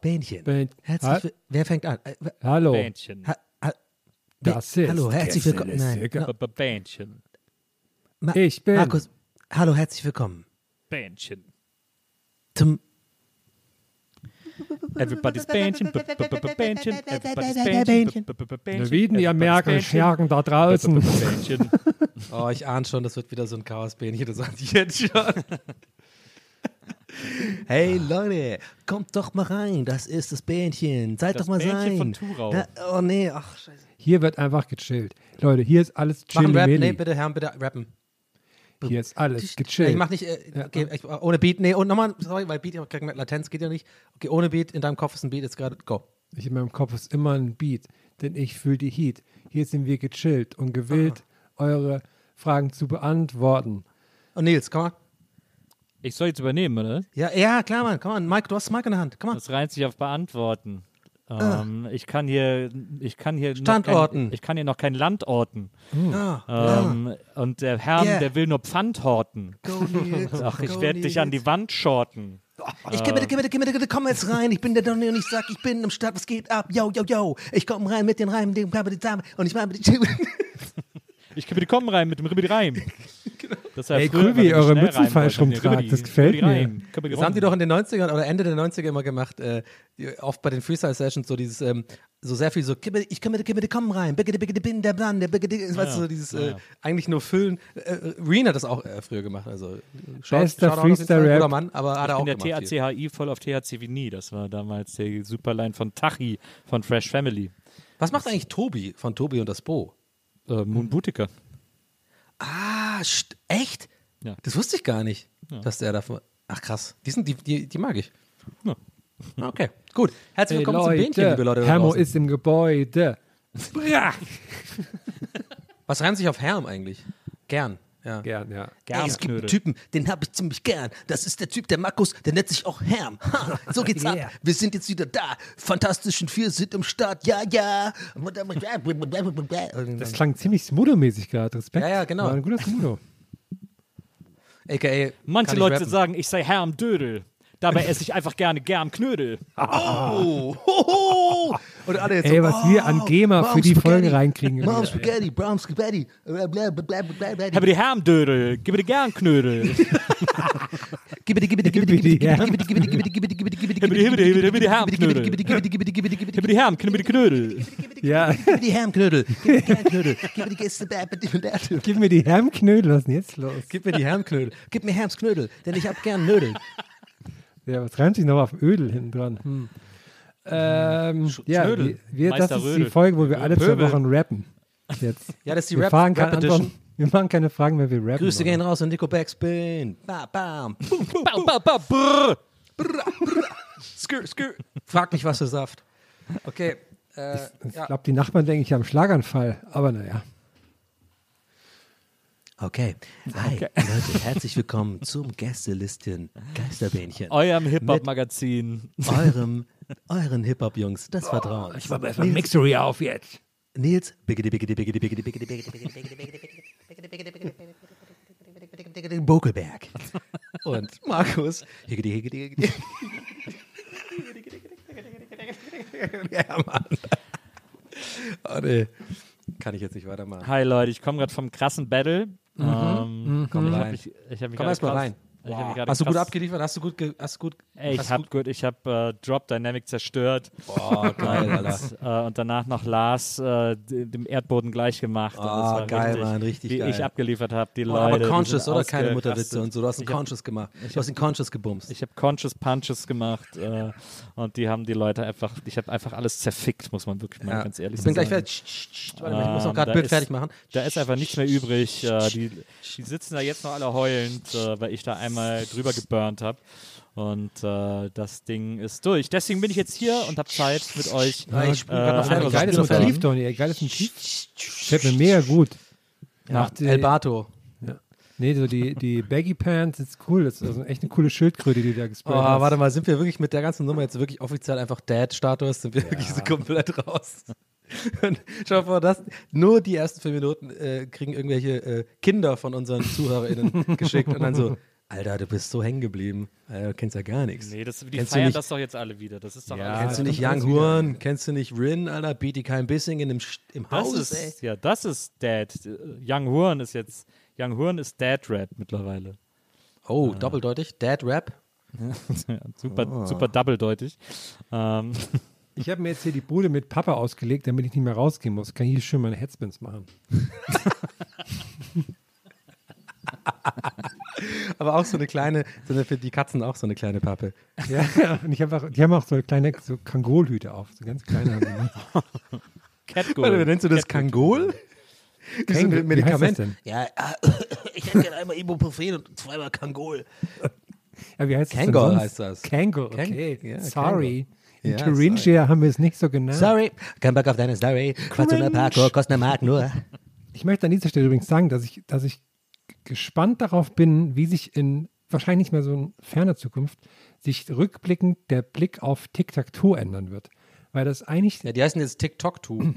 Bähnchen. Bähnchen. Bähn- Herzlich Wer fängt an? Äh, Hallo. Bähnchen. ha, ha, Das ist Hallo, herzlich willkommen. Nein, no, Bähnchen. Ma Ich bin- Markus, hallo, herzlich willkommen Bähnchen. zum Everybody's Bähnchen. Bähnchen. Everybody's Bähnchen. Bähnchen. Wie ihr Bähnchen. Schergen da draußen. Oh, ich ahne schon, das wird wieder so ein Chaosbähnchen, das sage ich jetzt schon. Hey Leute, kommt doch mal rein, das ist das Bähnchen. Seid Das doch mal Bähnchen sein. von Thurau. Na, oh nee, ach scheiße. Hier wird einfach gechillt. Leute, hier ist alles Machen Rap, nee, bitte, Herren, bitte rappen. Hier ist alles Ich gechillt. mach nicht, äh, okay, ich, ohne Beat, nee, und nochmal, sorry, weil Beat, ich mit Latenz geht ja nicht. Okay, ohne Beat, in deinem Kopf ist ein Beat, jetzt gerade, go. Ich in meinem Kopf ist immer ein Beat, denn ich fühle die Heat. Hier sind wir gechillt und gewillt, eure Fragen zu beantworten. Und Nils, komm mal. Ich soll jetzt übernehmen, oder? Ja, ja, klar, Mann, komm mal, Mike, du hast das Mike in der Hand, komm mal. Das reiht sich auf Beantworten. Ähm, ich kann hier, ich kann hier Standorten. Kein, ich kann hier noch kein Land orten. Ah, Ähm, Und der Herr, Yeah. der will nur Pfand horten. go. Ach, ich werde dich an die. Wand shorten. Ich geh bitte, geh bitte, geh bitte, komm jetzt rein. Ich bin der Donny und ich sag, ich bin im Start, was geht ab? Yo, yo, yo. Ich komm rein mit den Reimen, Dame und ich meine Ich kann bitte kommen rein mit dem Ribbidi Reim. Das war Ey, früher, man eure schnell Mützen falsch rumtragt. Das gefällt mir. Das haben die doch in den 90ern oder Ende der 90er immer gemacht. Äh, die, oft bei den Freestyle-Sessions so dieses, ähm, so sehr viel so, ich kann bitte, gib bitte, komm rein. Bitte, bitte, bin der Blande, bitte, weißt du, ja. so dieses, Ja, äh, ja. eigentlich nur füllen. Äh, Reen hat das auch äh, früher gemacht. Also, Bester jeden Fall, Freestyle-Rap. Guter Mann, aber hat er Ich auch bin der gemacht. viel. THCHI voll auf THC wie nie. Das war damals der Superline von Tachi von Fresh Family. Was macht eigentlich Tobi von Tobi und das Bo? Äh, Moon Boutique. Ah, echt? Ja. Das wusste ich gar nicht, dass der davon. Ach krass, die, sind, die, die, die mag ich. Ja. Okay, gut. Herzlich Hey, willkommen zum Bähnchen, liebe Leute. Hermo ist im Gebäude. Was reimt sich auf Herm eigentlich? Gern. Ja. Gern, ja. Ey, es gibt einen. Typen, den habe ich ziemlich gern. Das ist der Typ, der Markus, der nennt sich auch Herm. Ha, so geht's Yeah. ab. Wir sind jetzt wieder da. Fantastischen Vier sind im Start. Ja, ja. Das klang ziemlich Smudo-mäßig gerade. Respekt. Ja, ja, genau. War ein guter Smudo. AKA. Manche Leute rappen. sagen, ich sei Herm Dödel. Dabei esse ich einfach gerne Germknödel. Oh, hoho. Und alle jetzt Ey, so, was wir an GEMA für die Spaghetti, Folge reinkriegen. Mom Spaghetti, Brown Spaghetti. Habe die Hermdödel, gib mir die Germknödel. Gib mir die, gib mir die, gib mir die, gib mir die, gib mir die, gib mir die, gib mir die, gib mir die, gib mir die, gib mir die, Gib mir die, gib mir die, gib mir die Hermknödel. gib mir die, gib mir die, gib mir die, gib mir die, gib mir die, Gib mir die Herm, gib mir die Knödel. Ja, Gib mir die Hermknödel. Gib mir die Hermknödel. Gib mir die Gäste. gib mir die Hermknödel. Was ist denn jetzt los? Gib mir die Hermknödel. Gib mir Herms Knödel, denn ich hab gern Nödel. Ja, was reimt sich noch auf Ödel hinten dran? Hm. Ähm, ja, Schnödel. wir, wir, das ist die Rödel. Folge, wo wir alle zwei Pöbel. Wochen rappen. Jetzt. Ja, das ist die wir, Rap, fahren Rap Edition. Antworten, wir machen keine Fragen mehr, wir rappen. Grüße gehen raus an Nico Backspin. Bam, bam. Boom, boom. Ba, ba, ba, brr. Skr, skr. Frag mich was für Saft. Okay. Äh, Ich ja. glaube, die Nachbarn denken, ich habe einen Schlaganfall. Aber naja. Okay. Hi, Leute, herzlich willkommen zum Gästelistchen Geisterbähnchen. Eurem Hip-Hop-Magazin. Eurem, euren Hip-Hop-Jungs des Vertrauens. Ich war Einfach Mixery auf jetzt. Nils, biggity, biggity, biggity, biggity, biggity, biggity, biggity, Bokelberg. Und Markus, higgity, higgity, higgity. Ja, Mann. Oh, nee. Kann ich jetzt nicht weitermachen. Hi Leute, ich komme gerade vom krassen Battle. Ähm, mhm. Ähm, komm mhm. ich habe mich, ich hab mich komm erstmal rein. Ich gerade Hast du gut abgeliefert? Hast du gut, ge hast gut Ey, ich hast hab gut, ich hab äh, Drop Dynamic zerstört. Boah, geil, Alter. Und, äh, und danach noch Lars äh, dem Erdboden gleich gemacht. Ah, war geil, richtig, Mann, richtig Wie geil. ich abgeliefert habe, die Oh, Leute. aber conscious, oder? Keine. Mutterwitze und so. Du hast einen Ich hab- Conscious gemacht. Du hast einen Conscious gebumst. Ich habe Conscious Punches gemacht äh, und die haben die Leute einfach, ich habe einfach alles zerfickt, muss man wirklich mal Ja. ganz ehrlich ich bin sagen. gleich fertig. Warte mal, ich muss noch Ähm, gerade Bild ist- fertig machen. Da ist einfach nichts mehr übrig. Äh, die, die sitzen da jetzt noch alle heulend, äh, weil ich da einmal drüber geburnt habe. Und äh, das Ding ist durch. Deswegen bin ich jetzt hier und habe Zeit mit euch. Ja, ich noch äh, fertig. einfach Geiles Motiv. Donny. Geiles Motiv. Fällt mir mega gut. Nach El Bato. Nee, so die, die Baggy Pants ist cool. Das ist also echt eine coole Schildkröte, die du da Oh, gesprayt hast. warte mal, sind wir wirklich mit der ganzen Nummer jetzt wirklich offiziell einfach Dad-Status? Sind wir wirklich so komplett raus? Und schau vor, das, nur die ersten fünf Minuten äh, kriegen irgendwelche äh, Kinder von unseren ZuhörerInnen geschickt und dann so, Alter, du bist so hängen geblieben. Alter, du kennst ja gar nichts. Nee, das, die Kennst feiern nicht- das doch jetzt alle wieder. Das ist doch Ja, alles. Kennst du nicht Young Huren? Kennst du nicht Rin, Alter? Beat kein Bissing in dem, im Das Haus, ey. ist, ja, das ist Dad. Young Huren ist jetzt, Young Huren ist Dad Rap mittlerweile. Oh, doppeldeutig. Dad Rap. Ja, super, Oh. super doppeldeutig. Ähm, Ich habe mir jetzt hier die Bude mit Papa ausgelegt, damit ich nicht mehr rausgehen muss. Kann ich hier schön meine Headspins machen. Aber auch so eine kleine, so eine, für die Katzen auch so eine kleine Pappe. Ja, ja. Und ich hab auch, die haben auch so kleine so Kangolhüte auf. So ganz kleine ne? Catgoal. Warte, nennst du das Kangol? Wie so ein Kangol- wie heißt Medikament. das denn? Ja, ich hätte gerne einmal Ibuprofen und zweimal Kangol. Ja, wie heißt das Kangol heißt das. Kangol, Kang- okay. ja, sorry. In Ja, Thuringia haben wir es nicht so genannt. Sorry, kein Bock auf deine Story. Quatsch Parkour, kostet eine Mark nur. Ich möchte an dieser Stelle übrigens sagen, dass ich, dass ich gespannt darauf bin, wie sich in wahrscheinlich nicht mehr so in ferner Zukunft sich rückblickend der Blick auf Tic-Tac-Toe ändern wird. Weil das eigentlich Ja, die heißen jetzt TikTok-Tu.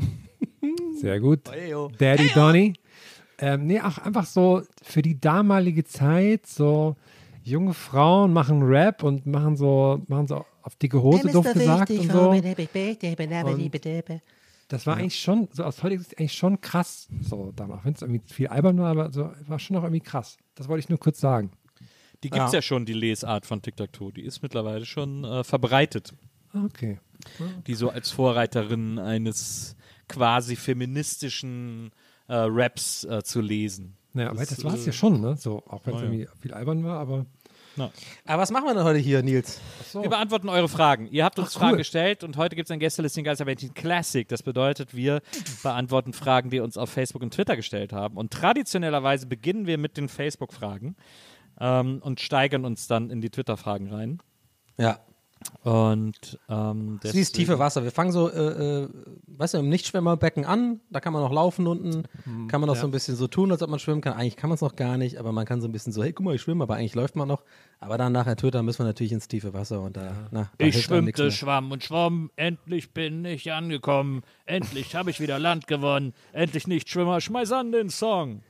sehr gut. Eyo. Daddy Donny. Ähm, nee, auch einfach so für die damalige Zeit, so junge Frauen machen Rap und machen so, machen so auf dicke Hose doof gesagt und so. Das war eigentlich schon, so aus heutiger Sicht eigentlich schon krass, so damals. Wenn es irgendwie viel albern war, aber so war schon noch irgendwie krass. Das wollte ich nur kurz sagen. Die gibt es ja. schon, die Lesart von Tic-Tac-Toe. Die ist mittlerweile schon äh, verbreitet. Okay. Die so als Vorreiterin eines quasi feministischen äh, Raps äh, zu lesen. Naja, aber das war es äh, ja schon, ne? So, auch wenn es oh ja. irgendwie viel albern war, aber. Aber was machen wir denn heute hier, Nils? Wir beantworten eure Fragen. Ihr habt uns Ach, cool. Fragen gestellt und heute gibt es ein Gästelisting Geisterbändchen Classic. Das bedeutet, wir beantworten Fragen, die uns auf Facebook und Twitter gestellt haben. Und traditionellerweise beginnen wir mit den Facebook-Fragen ähm, und steigern uns dann in die Twitter-Fragen rein. Ja, Und ähm, das ist tiefe Wasser. Wir fangen so, äh, äh, weißt du, im Nichtschwimmerbecken an. Da kann man noch laufen unten. Kann man noch so ein bisschen so tun, als ob man schwimmen kann. Eigentlich kann man es noch gar nicht, aber man kann so ein bisschen so, hey, guck mal, ich schwimme, aber eigentlich läuft man noch. Aber dann nachher Twitter müssen wir natürlich ins tiefe Wasser und da, na, da Ich hilft einem nichts schwimmte, schwamm und schwamm, endlich bin ich angekommen, endlich habe ich wieder Land gewonnen, endlich nicht Schwimmer, schmeiß an den Song.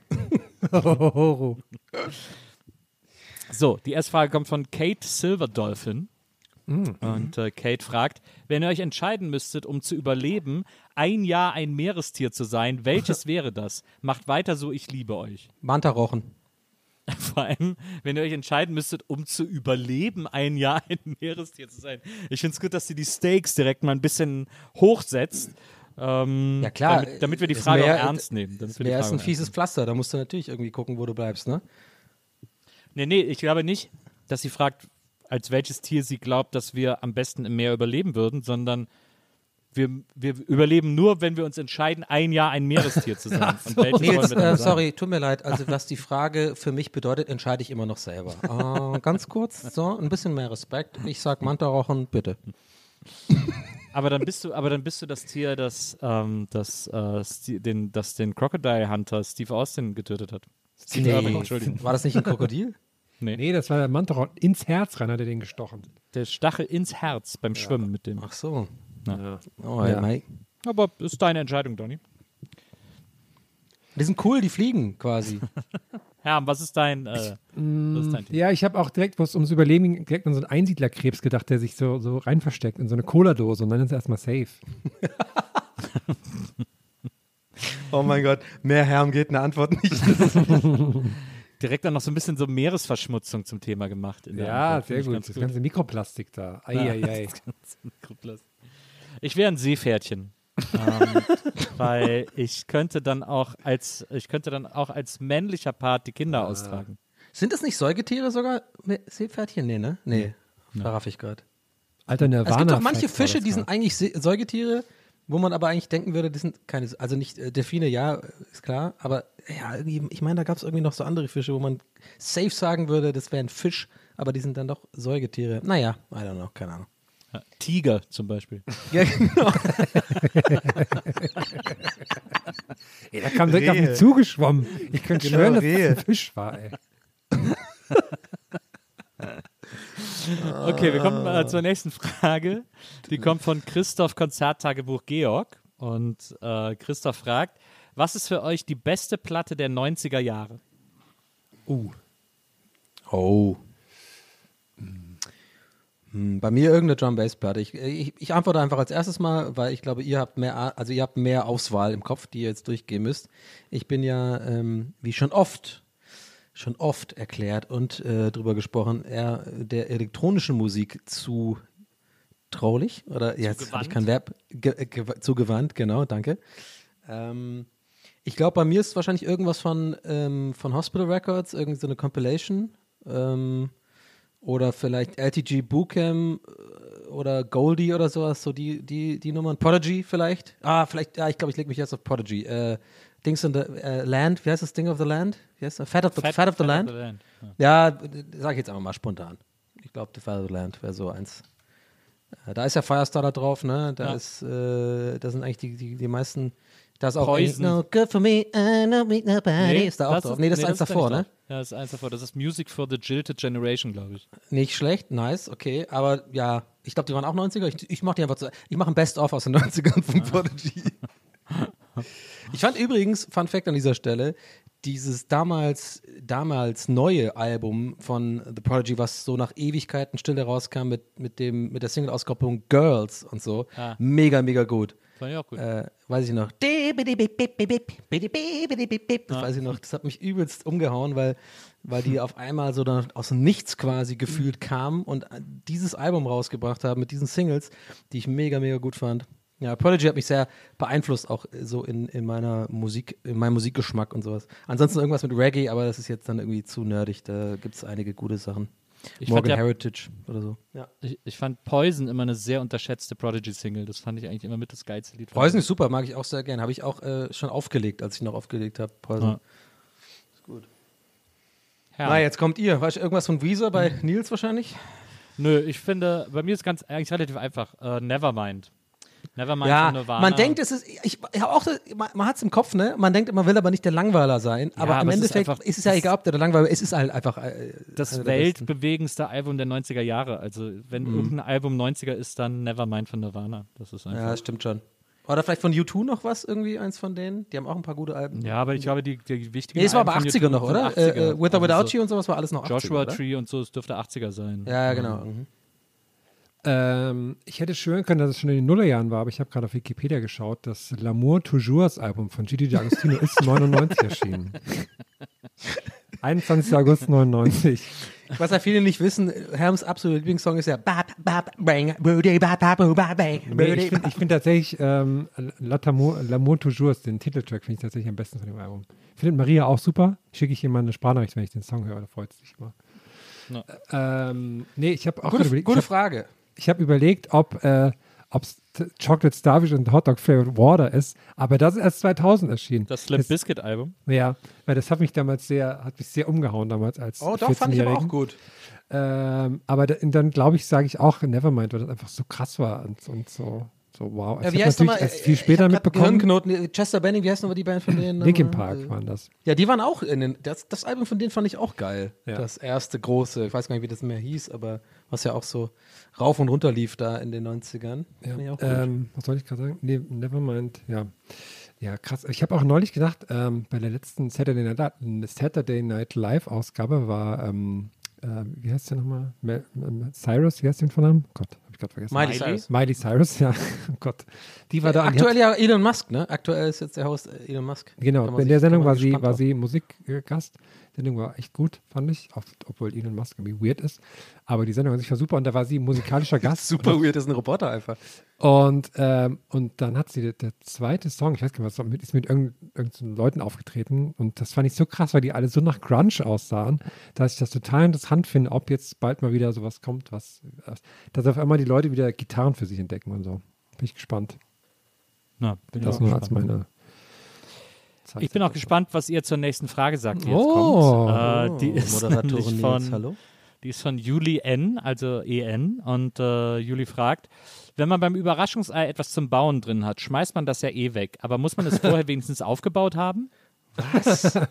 So, die erste Frage kommt von Kate Silverdolphin. Und äh, Kate fragt, wenn ihr euch entscheiden müsstet, um zu überleben, ein Jahr ein Meerestier zu sein, welches wäre das? Macht weiter so, ich liebe euch. Mantarochen. Vor allem, wenn ihr euch entscheiden müsstet, um zu überleben, ein Jahr ein Meerestier zu sein. Ich finde es gut, dass sie die Stakes direkt mal ein bisschen hochsetzt. Ähm, Ja, klar. Damit, damit wir die Frage Meer- auch ernst nehmen. Damit Meer ist ein fieses Pflaster. Da musst du natürlich irgendwie gucken, wo du bleibst, ne? Nee, nee, ich glaube nicht, dass sie fragt, als welches Tier sie glaubt, dass wir am besten im Meer überleben würden, sondern wir, wir überleben nur, wenn wir uns entscheiden, ein Jahr ein Meerestier zu sein. Wollen Nils, äh, sorry, tut mir leid. Also, was die Frage für mich bedeutet, entscheide ich immer noch selber. Äh, ganz kurz, so, ein bisschen mehr Respekt. Ich sag Mantarochen, bitte. Aber dann bist du, aber dann bist du das Tier, das, ähm, das, äh, den, das den Crocodile Hunter Steve Austin getötet hat. Steve Irwin, Entschuldigung. War das nicht ein Krokodil? Nee, das war der Mantaron. Ins Herz rein hat er den gestochen. Der Stachel ins Herz beim Schwimmen mit dem. Ach so. Ja. Oh, Ja. ja. Mei. Aber ist deine Entscheidung, Donny. Die sind cool, die fliegen quasi. Herr, was ist dein, äh, was ist dein Tier? Ja, ich habe auch direkt, wo es ums Überleben ging, direkt an so einen Einsiedlerkrebs gedacht, der sich so, so rein versteckt in so eine Cola-Dose und dann ist er erstmal safe. oh mein Gott, mehr Herm geht eine Antwort nicht. direkt dann noch so ein bisschen so Meeresverschmutzung zum Thema gemacht. in der Ja, Antwort. sehr gut. ganz Das ganze Mikroplastik da. Eieiei. Ich wäre ein Seepferdchen. ähm, weil ich könnte dann auch als ich könnte dann auch als männlicher Part die Kinder austragen. Sind es nicht Säugetiere sogar? Seepferdchen? Nee, ne? Nee, verraff ich gerade. Alter Nirvana. Es gibt doch manche Fische, das die sind eigentlich Se Säugetiere, wo man aber eigentlich denken würde, die sind keine, also nicht äh, Delfine, ja, ist klar, aber ja, irgendwie, ich meine, da gab es irgendwie noch so andere Fische, wo man safe sagen würde, das wäre ein Fisch, aber die sind dann doch Säugetiere. Naja, I don't know, keine Ahnung. Ja, Tiger zum Beispiel. Ja, genau. Ey, da kam direkt auf mich zugeschwommen. Ich könnte Genau, schwören, dass Rehe. das ein Fisch war, ey. Okay, wir kommen äh, zur nächsten Frage. Die kommt von Christoph Konzerttagebuch Georg. Und äh, Christoph fragt, was ist für euch die beste Platte der 90er Jahre? Oh. Hm, Bei mir irgendeine Drum Bass Platte. Ich, ich, ich antworte einfach als erstes mal, weil ich glaube, ihr habt mehr, also ihr habt mehr Auswahl im Kopf, die ihr jetzt durchgehen müsst. Ich bin ja, ähm, wie schon oft, schon oft erklärt und äh, drüber gesprochen, eher der elektronischen Musik zu traulich oder jetzt habe ich kein Verb ge, ge, zugewandt, genau, danke. Ähm, ich glaube, bei mir ist wahrscheinlich irgendwas von, ähm, von Hospital Records, irgendwie so eine Compilation. Ähm, oder vielleicht LTG Bootcamp äh, oder Goldie oder sowas, so die, die, die Nummern. Prodigy vielleicht. Ah, vielleicht, ja, ich glaube, ich lege mich jetzt auf Prodigy. Äh, Dings in the äh, Land, wie heißt das Ding of the Land? Wie heißt das? Fat of the, Fat, of the Land? Ja. Ja, sage ich jetzt einfach mal spontan. Ich glaube, The Fat of the Land wäre so eins. Äh, Da ist ja Firestarter drauf, ne? Da Ja. ist, äh, da sind eigentlich die, die, die meisten. Da ist auch Poison. No Good for me, I don't nobody. ist da auch das drauf. Nee, das ist eins da davor, ne? Ja, das ist eins davor. Das ist Music for the Jilted Generation, glaube ich. Nicht schlecht, nice, okay. Aber ja, ich glaube, die waren auch 90er. Ich, ich mache die einfach zu. Ich mache ein Best-of aus den 90ern von Prodigy. ich fand übrigens, Fun Fact an dieser Stelle, dieses damals, damals neue Album von The Prodigy, was so nach Ewigkeiten Stille rauskam mit, mit, dem, mit der Single-Auskopplung Girls und so, Ah. mega, mega gut. Fand ich auch gut. Äh, weiß ich noch. Das weiß ich noch. Das hat mich übelst umgehauen, weil, weil die auf einmal so dann aus dem Nichts quasi gefühlt kamen und dieses Album rausgebracht haben mit diesen Singles, die ich mega, mega gut fand. Ja, Prodigy hat mich sehr beeinflusst, auch so in, in meiner Musik, in meinem Musikgeschmack und sowas. Ansonsten irgendwas mit Reggae, aber das ist jetzt dann irgendwie zu nerdig. Da gibt es einige gute Sachen. Ich Morgan fand ja- Heritage oder so. Ja. Ich, ich fand Poison immer eine sehr unterschätzte Prodigy-Single. Das fand ich eigentlich immer mit das geilste Lied. Poison ist super, mag ich auch sehr gern. Habe ich auch äh, schon aufgelegt, als ich noch aufgelegt habe. Poison. Ja. Na, Ja. jetzt kommt ihr. Weißt du, irgendwas von Weezer bei Nils wahrscheinlich? Nö, ich finde, bei mir ist ganz eigentlich relativ einfach. Äh, Nevermind. Nevermind Ja, von Nirvana. man denkt, es ist, ich, ich habe auch, man, man hat es im Kopf, ne? Man denkt, man will aber nicht der Langweiler sein. Aber im aber ist Endeffekt einfach- ist es ja egal, ob der der Langweiler ist. Es ist halt einfach äh, das weltbewegendste Album der 90er Jahre. Also, wenn Mhm. irgendein Album 90er ist, dann Nevermind von Nirvana. Das ist einfach. Ja, das stimmt schon. Oder vielleicht von U2 noch was, irgendwie, eins von denen? Die haben auch ein paar gute Alben. Ja, aber ich glaube, die, die wichtigen. Nee, es war aber Alben von 80er U2 noch, oder? 80er. Äh, äh, With or Also Without You und sowas war alles noch 80er, Joshua? Tree und so, es dürfte 80er sein. Ja, genau. Mhm. Ähm, ich hätte schwören können, dass es schon in den Nullerjahren war, aber ich habe gerade auf Wikipedia geschaut. Das L'amour Toujours Album von Gigi D'Agostino ist 99 erschienen. 21. August 99. Was ja viele nicht wissen, Helms absoluter Lieblingssong ist ja Bap, Bap, Bang, Booty, Bap, Bap, Bap, Bang, Nee, ich finde find tatsächlich ähm, L'Amour Toujours, den Titeltrack, finde ich tatsächlich am besten von dem Album. Findet Maria auch super. Schicke ich ihr mal eine Sprachnachricht, wenn ich den Song höre, da freut sie sich immer. Ähm, nee, ich habe auch Gute, überlegt, gute hab, Frage. Ich habe überlegt, ob äh, es Chocolate Starfish und Hot Dog Flavored Water ist, aber das ist erst 2000 erschienen. Das Slim Biscuit Album. Ja, weil das hat mich damals sehr, hat mich sehr umgehauen damals als Oh, doch, fand ich aber auch 14-Jährigen. gut. Ähm, aber da, dann glaube ich, sage ich auch Nevermind, weil das einfach so krass war und, und so, so wow. Ja, ich wie habe heißt natürlich nochmal? erst viel später mitbekommen. Gehirnknoten. Chester Benning, wie heißt nochmal die Band von denen? Linkin? Park waren das. Ja, die waren auch in den. Das, das Album von denen fand ich auch geil. Ja. Das erste große. Ich weiß gar nicht, wie das mehr hieß, aber was ja auch so rauf und runter lief da in den 90ern. Fand ich auch gut. Ähm, was soll ich gerade sagen? Nee, Nevermind, ja. Ja, krass. Ich habe auch neulich gedacht, ähm, bei der letzten Saturday Night, Saturday Night Live-Ausgabe war, ähm, äh, wie heißt der nochmal? Ma- Ma- Cyrus, wie heißt der von Namen? Gott, habe ich gerade vergessen. Miley Cyrus. Miley Cyrus, ja. oh Gott. Die war da. die hat- Aktuell ja Elon Musk, ne? Aktuell ist jetzt der Host äh, Elon Musk. Genau, in sich- der Sendung war sie, war sie Musikgast. Die Sendung war echt gut, fand ich, auch, obwohl Elon Musk irgendwie weird ist. Aber die Sendung an sich war super und da war sie musikalischer Gast. Super weird, das ist ein Roboter einfach. Und, ähm, und dann hat sie der, der zweite Song, ich weiß gar nicht, was mit, ist mit irgendeinen irgendeinen Leuten aufgetreten. Und das fand ich so krass, weil die alle so nach Grunge aussahen, dass ich das total interessant finde, ob jetzt bald mal wieder sowas kommt, was, dass auf einmal die Leute wieder Gitarren für sich entdecken und so. Bin ich gespannt. Na, bin Das auch nur als gespannt. Meine. Ich bin auch gespannt, was ihr zur nächsten Frage sagt, die jetzt Oh. kommt. Äh, die ist Moderatorin nämlich Nils, von, hallo? Die ist von Juli N, also EN. Und äh, Juli fragt, wenn man beim Überraschungsei etwas zum Bauen drin hat, schmeißt man das ja eh weg. Aber muss man es vorher wenigstens aufgebaut haben?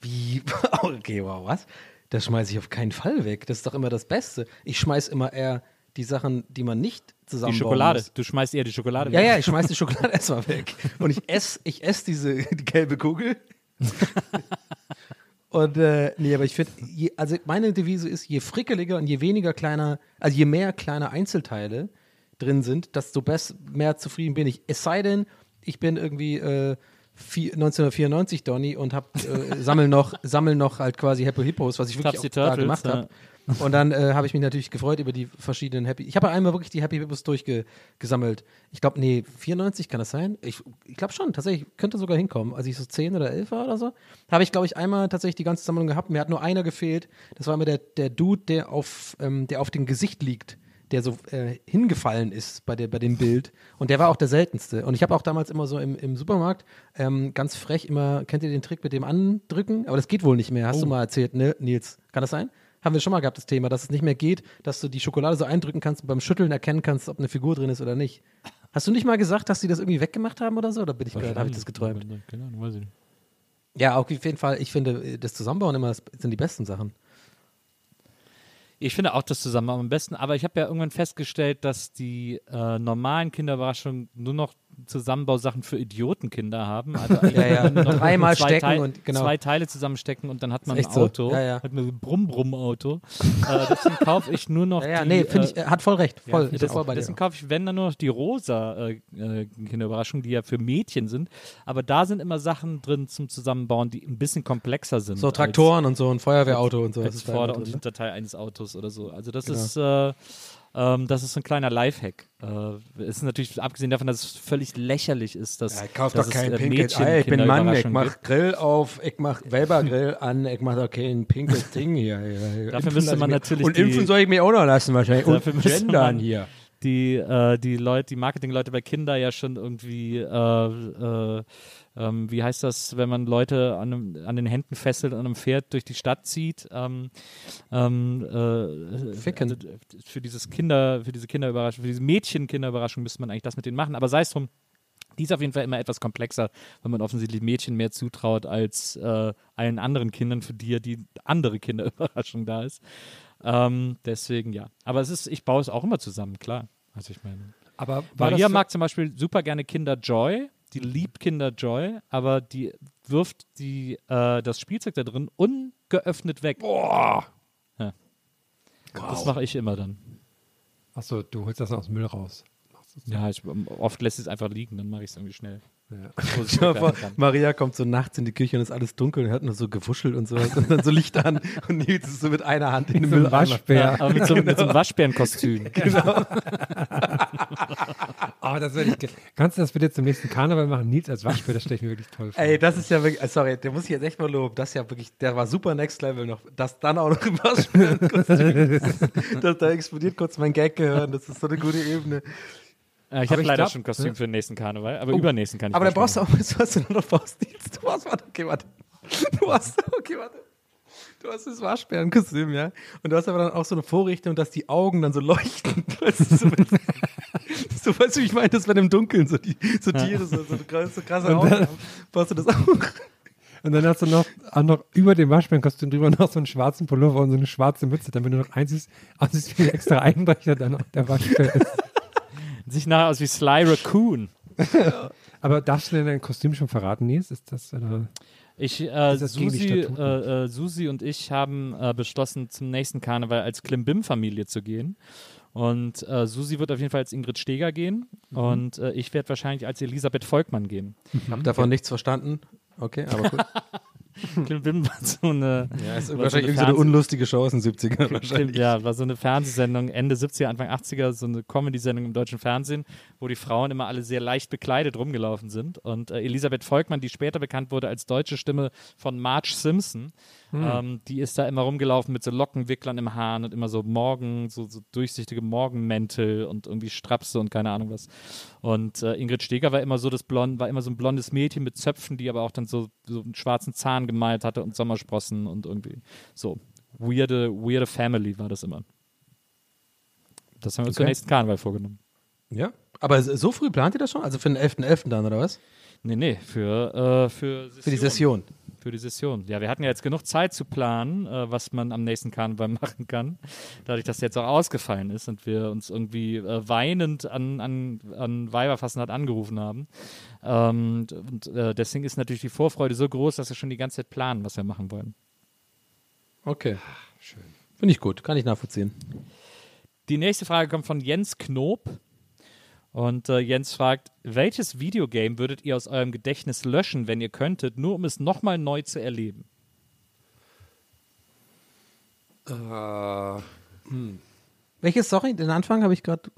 Wie? Okay, wow, was? Das schmeiße ich auf keinen Fall weg. Das ist doch immer das Beste. Ich schmeiß immer eher die Sachen, die man nicht zusammenbauen Die Schokolade. Muss. Du schmeißt eher die Schokolade Ja, weg. ja, ich schmeiß die Schokolade erstmal weg. Und ich esse ich ess diese die gelbe Kugel. und äh, nee, aber ich finde, also meine Devise ist, je frickeliger und je weniger kleiner, also je mehr kleine Einzelteile drin sind, desto best, mehr zufrieden bin ich. Es sei denn, ich bin irgendwie äh, vier, 1994 Donny und hab, äh, sammel noch sammel noch halt quasi Happy Hippos, was ich wirklich auch da gemacht ja. Und dann äh, habe ich mich natürlich gefreut über die verschiedenen Happy. Ich habe einmal wirklich die Happy Hippos durchgesammelt. Ich glaube, nee, 94 kann das sein? Ich, ich glaube schon, tatsächlich könnte sogar hinkommen. Als ich so 10 oder 11 war oder so, habe ich, glaube ich, einmal tatsächlich die ganze Sammlung gehabt. Mir hat nur einer gefehlt. Das war immer der, der Dude, der auf, ähm, der auf dem Gesicht liegt, der so äh, hingefallen ist bei, der, bei dem Bild. Und der war auch der seltenste. Und ich habe auch damals immer so im, im Supermarkt ähm, ganz frech immer, kennt ihr den Trick mit dem Andrücken? Aber das geht wohl nicht mehr. Hast du mal erzählt, ne, Nils? Kann das sein? Haben wir schon mal gehabt, das Thema, dass es nicht mehr geht, dass du die Schokolade so eindrücken kannst und beim Schütteln erkennen kannst, ob eine Figur drin ist oder nicht. Hast du nicht mal gesagt, dass die das irgendwie weggemacht haben oder so? Oder bin ich gerade, habe ich das geträumt? Keine Ahnung, weiß ich nicht. Ja, auf jeden Fall, ich finde, das Zusammenbauen immer das sind die besten Sachen. Ich finde auch das Zusammenbauen am besten, aber ich habe ja irgendwann festgestellt, dass die äh, normalen Kinderüberraschungen nur noch Zusammenbausachen für Idiotenkinder haben. Also Ja, ja. Dreimal stecken Teil- und- genau. zwei Teile zusammenstecken und dann hat man ein echt so. Auto. Ja, ja. Hat man so ein Brumm-Brumm-Auto. äh, deswegen kaufe ich nur noch Ja, ja, die, nee, finde äh, ich, hat voll recht. Voll, bin das, voll deswegen kaufe ich, wenn dann nur noch die rosa äh, äh, Kinderüberraschungen, die ja für Mädchen sind. Aber da sind immer Sachen drin zum Zusammenbauen, die ein bisschen komplexer sind. So Traktoren und so ein Feuerwehrauto und so. das ist Vorder- und ne? Hinterteil eines Autos oder so. Also das Genau. ist äh, ähm, das ist so ein kleiner Lifehack. Äh, es ist natürlich abgesehen davon, dass es völlig lächerlich ist, dass, Ja, ich kauf doch kein äh, pinkes Ei. Ich bin Mann, ich mach gibt. Grill auf, ich mach Weber-Grill an, ich mach doch kein pinkes Ding hier. Dafür müsste man natürlich Und impfen soll ich mir auch noch lassen wahrscheinlich. Dafür Und gendern hier. die, äh, die Leute, die Marketingleute bei Kinder ja schon irgendwie, äh, äh, ähm, wie heißt das, wenn man Leute an, einem, an den Händen fesselt und einem Pferd durch die Stadt zieht, ähm, ähm, äh, Ficken. Also, für dieses Kinder, für diese Kinderüberraschung, für diese Mädchen-Kinderüberraschung müsste man eigentlich das mit denen machen. Aber sei es drum, die ist auf jeden Fall immer etwas komplexer, weil man offensichtlich Mädchen mehr zutraut als äh, allen anderen Kindern, für die ja die andere Kinderüberraschung da ist. Ähm, deswegen ja. Aber es ist, ich baue es auch immer zusammen, klar. Also ich meine. Aber Maria mag zum Beispiel super gerne Kinder Joy. Die liebt Kinder Joy, aber die wirft die, äh, das Spielzeug da drin ungeöffnet weg. Boah! Ja. Das mache ich immer dann. Achso, du holst das aus dem Müll raus. Ja, ich, oft lässt es einfach liegen, dann mache ich es irgendwie schnell. Ja. Vor. Maria kommt so nachts in die Küche und ist alles dunkel und hört nur so gewuschelt und so und dann so Licht an und Nils ist so mit einer Hand in den So ein Mülleimer. Waschbär. Aber mit so, mit so einem Waschbärenkostüm. Oh, das werde ich. Kannst du das bitte zum nächsten Karneval machen? Nils als Waschbär, das stelle ich mir wirklich toll vor. Ey, das ist ja wirklich, äh, sorry, der muss ich jetzt echt mal loben. Das ist ja wirklich, der war super Next Level noch. Das dann auch noch im Waschbärenkostüm. das, da explodiert kurz mein Gag-Gehirn. Das ist so eine gute Ebene. Äh, ich habe leider glaub- schon ein Kostüm für den nächsten Karneval, aber übernächsten kann ich Aber dann nicht brauchst du auch, du, was du nur noch Nils? Du brauchst, warte, okay, warte. Du hast, okay, warte. Du hast das Waschbärenkostüm, ja? Und du hast aber dann auch so eine Vorrichtung, dass die Augen dann so leuchten. Du, so, so weißt du, wie ich meine, das wenn im Dunkeln so, die, so Tiere, so, so, so krasse Augen haben. Brauchst du das auch? Und dann hast du noch, noch über dem Waschbärenkostüm drüber noch so einen schwarzen Pullover und so eine schwarze Mütze, damit du noch eins ist, aussiehst wie ein extra Einbrecher dann auch der Waschbär ist. Sieht nachher aus wie Sly Raccoon. Aber darfst du denn dein Kostüm schon verraten, Nils? Ist das, oder? Ich, äh, Ist das Susi, äh, äh, Susi und ich haben äh, beschlossen, zum nächsten Karneval als Klimbim-Familie zu gehen. Und äh, Susi wird auf jeden Fall als Ingrid Steger gehen und äh, ich werde wahrscheinlich als Elisabeth Volkmann gehen. Ich habe davon nichts verstanden. Okay, aber gut. Klimbim war so eine. Ja, ist wahrscheinlich so eine irgendwie so eine unlustige Show aus den 70ern Klim- wahrscheinlich. Ja, war so eine Fernsehsendung Ende 70er, Anfang 80er, so eine Comedy-Sendung im deutschen Fernsehen, wo die Frauen immer alle sehr leicht bekleidet rumgelaufen sind. Und äh, Elisabeth Volkmann, die später bekannt wurde als deutsche Stimme von Marge Simpson, ähm, die ist da immer rumgelaufen mit so Lockenwicklern im Haar und immer so Morgen, so, so durchsichtige Morgenmäntel und irgendwie Strapse und keine Ahnung was. Und äh, Ingrid Steger war immer so das Blond, war immer so ein blondes Mädchen mit Zöpfen, die aber auch dann so, so einen schwarzen Zahn gemalt hatte und Sommersprossen und irgendwie so weirde, weirde Family war das immer. Das haben wir uns Okay. zum nächsten Karneval vorgenommen. Ja. Aber so früh plant ihr das schon? Also für den 11.11. dann, oder was? Nee, nee, für, äh, für, Für die Session. Für die Session. Ja, wir hatten ja jetzt genug Zeit zu planen, äh, was man am nächsten Karneval machen kann. Dadurch, dass jetzt auch ausgefallen ist und wir uns irgendwie äh, weinend an, an, an Weiberfastnacht angerufen haben. Ähm, und und äh, deswegen ist natürlich die Vorfreude so groß, dass wir schon die ganze Zeit planen, was wir machen wollen. Okay. Schön. Finde ich gut, kann ich nachvollziehen. Die nächste Frage kommt von Jens Knob. Und äh, Jens fragt, welches Videogame würdet ihr aus eurem Gedächtnis löschen, wenn ihr könntet, nur um es nochmal neu zu erleben? Welches, sorry, den Anfang habe ich gerade.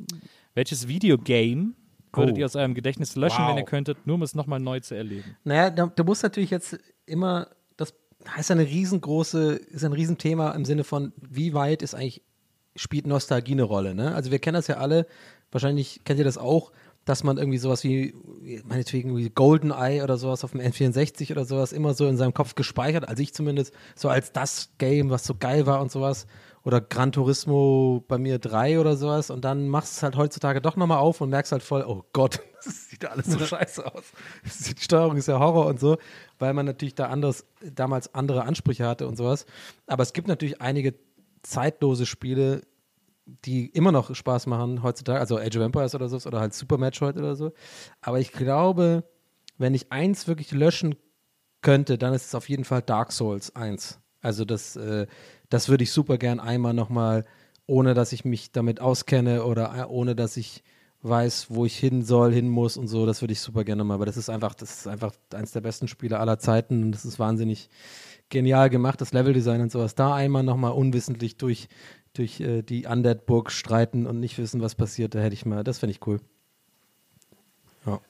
Welches Videogame würdet Oh. ihr aus eurem Gedächtnis löschen, wenn Wow. ihr könntet, nur um es nochmal neu zu erleben? Naja, da, da muss natürlich jetzt immer, das heißt eine riesengroße, ist ein Riesenthema im Sinne von, wie weit ist eigentlich, spielt Nostalgie eine Rolle, ne? Also wir kennen das ja alle, wahrscheinlich kennt ihr das auch, dass man irgendwie sowas wie, meinetwegen wie GoldenEye oder sowas auf dem N64 oder sowas immer so in seinem Kopf gespeichert, also ich zumindest, so als das Game, was so geil war und sowas. Oder Gran Turismo bei mir 3 oder sowas und dann machst du es halt heutzutage doch nochmal auf und merkst halt voll, oh Gott, das sieht alles so scheiße aus. Die Steuerung ist ja Horror und so, weil man natürlich da anders, damals andere Ansprüche hatte und sowas. Aber es gibt natürlich einige zeitlose Spiele, die immer noch Spaß machen heutzutage, also Age of Empires oder so, oder halt Supermatch heute oder so. Aber ich glaube, wenn ich eins wirklich löschen könnte, dann ist es auf jeden Fall Dark Souls 1. Also das, äh, das würde ich super gern einmal nochmal, ohne dass ich mich damit auskenne oder äh, ohne dass ich weiß, wo ich hin soll, hin muss und so, das würde ich super gerne mal, aber das ist einfach, das ist einfach eins der besten Spiele aller Zeiten und das ist wahnsinnig genial gemacht, das Leveldesign und sowas. Da einmal nochmal unwissentlich durch, durch äh, die Undead-Burg streiten und nicht wissen, was passiert, da hätte ich mal, das fände ich cool. Ja.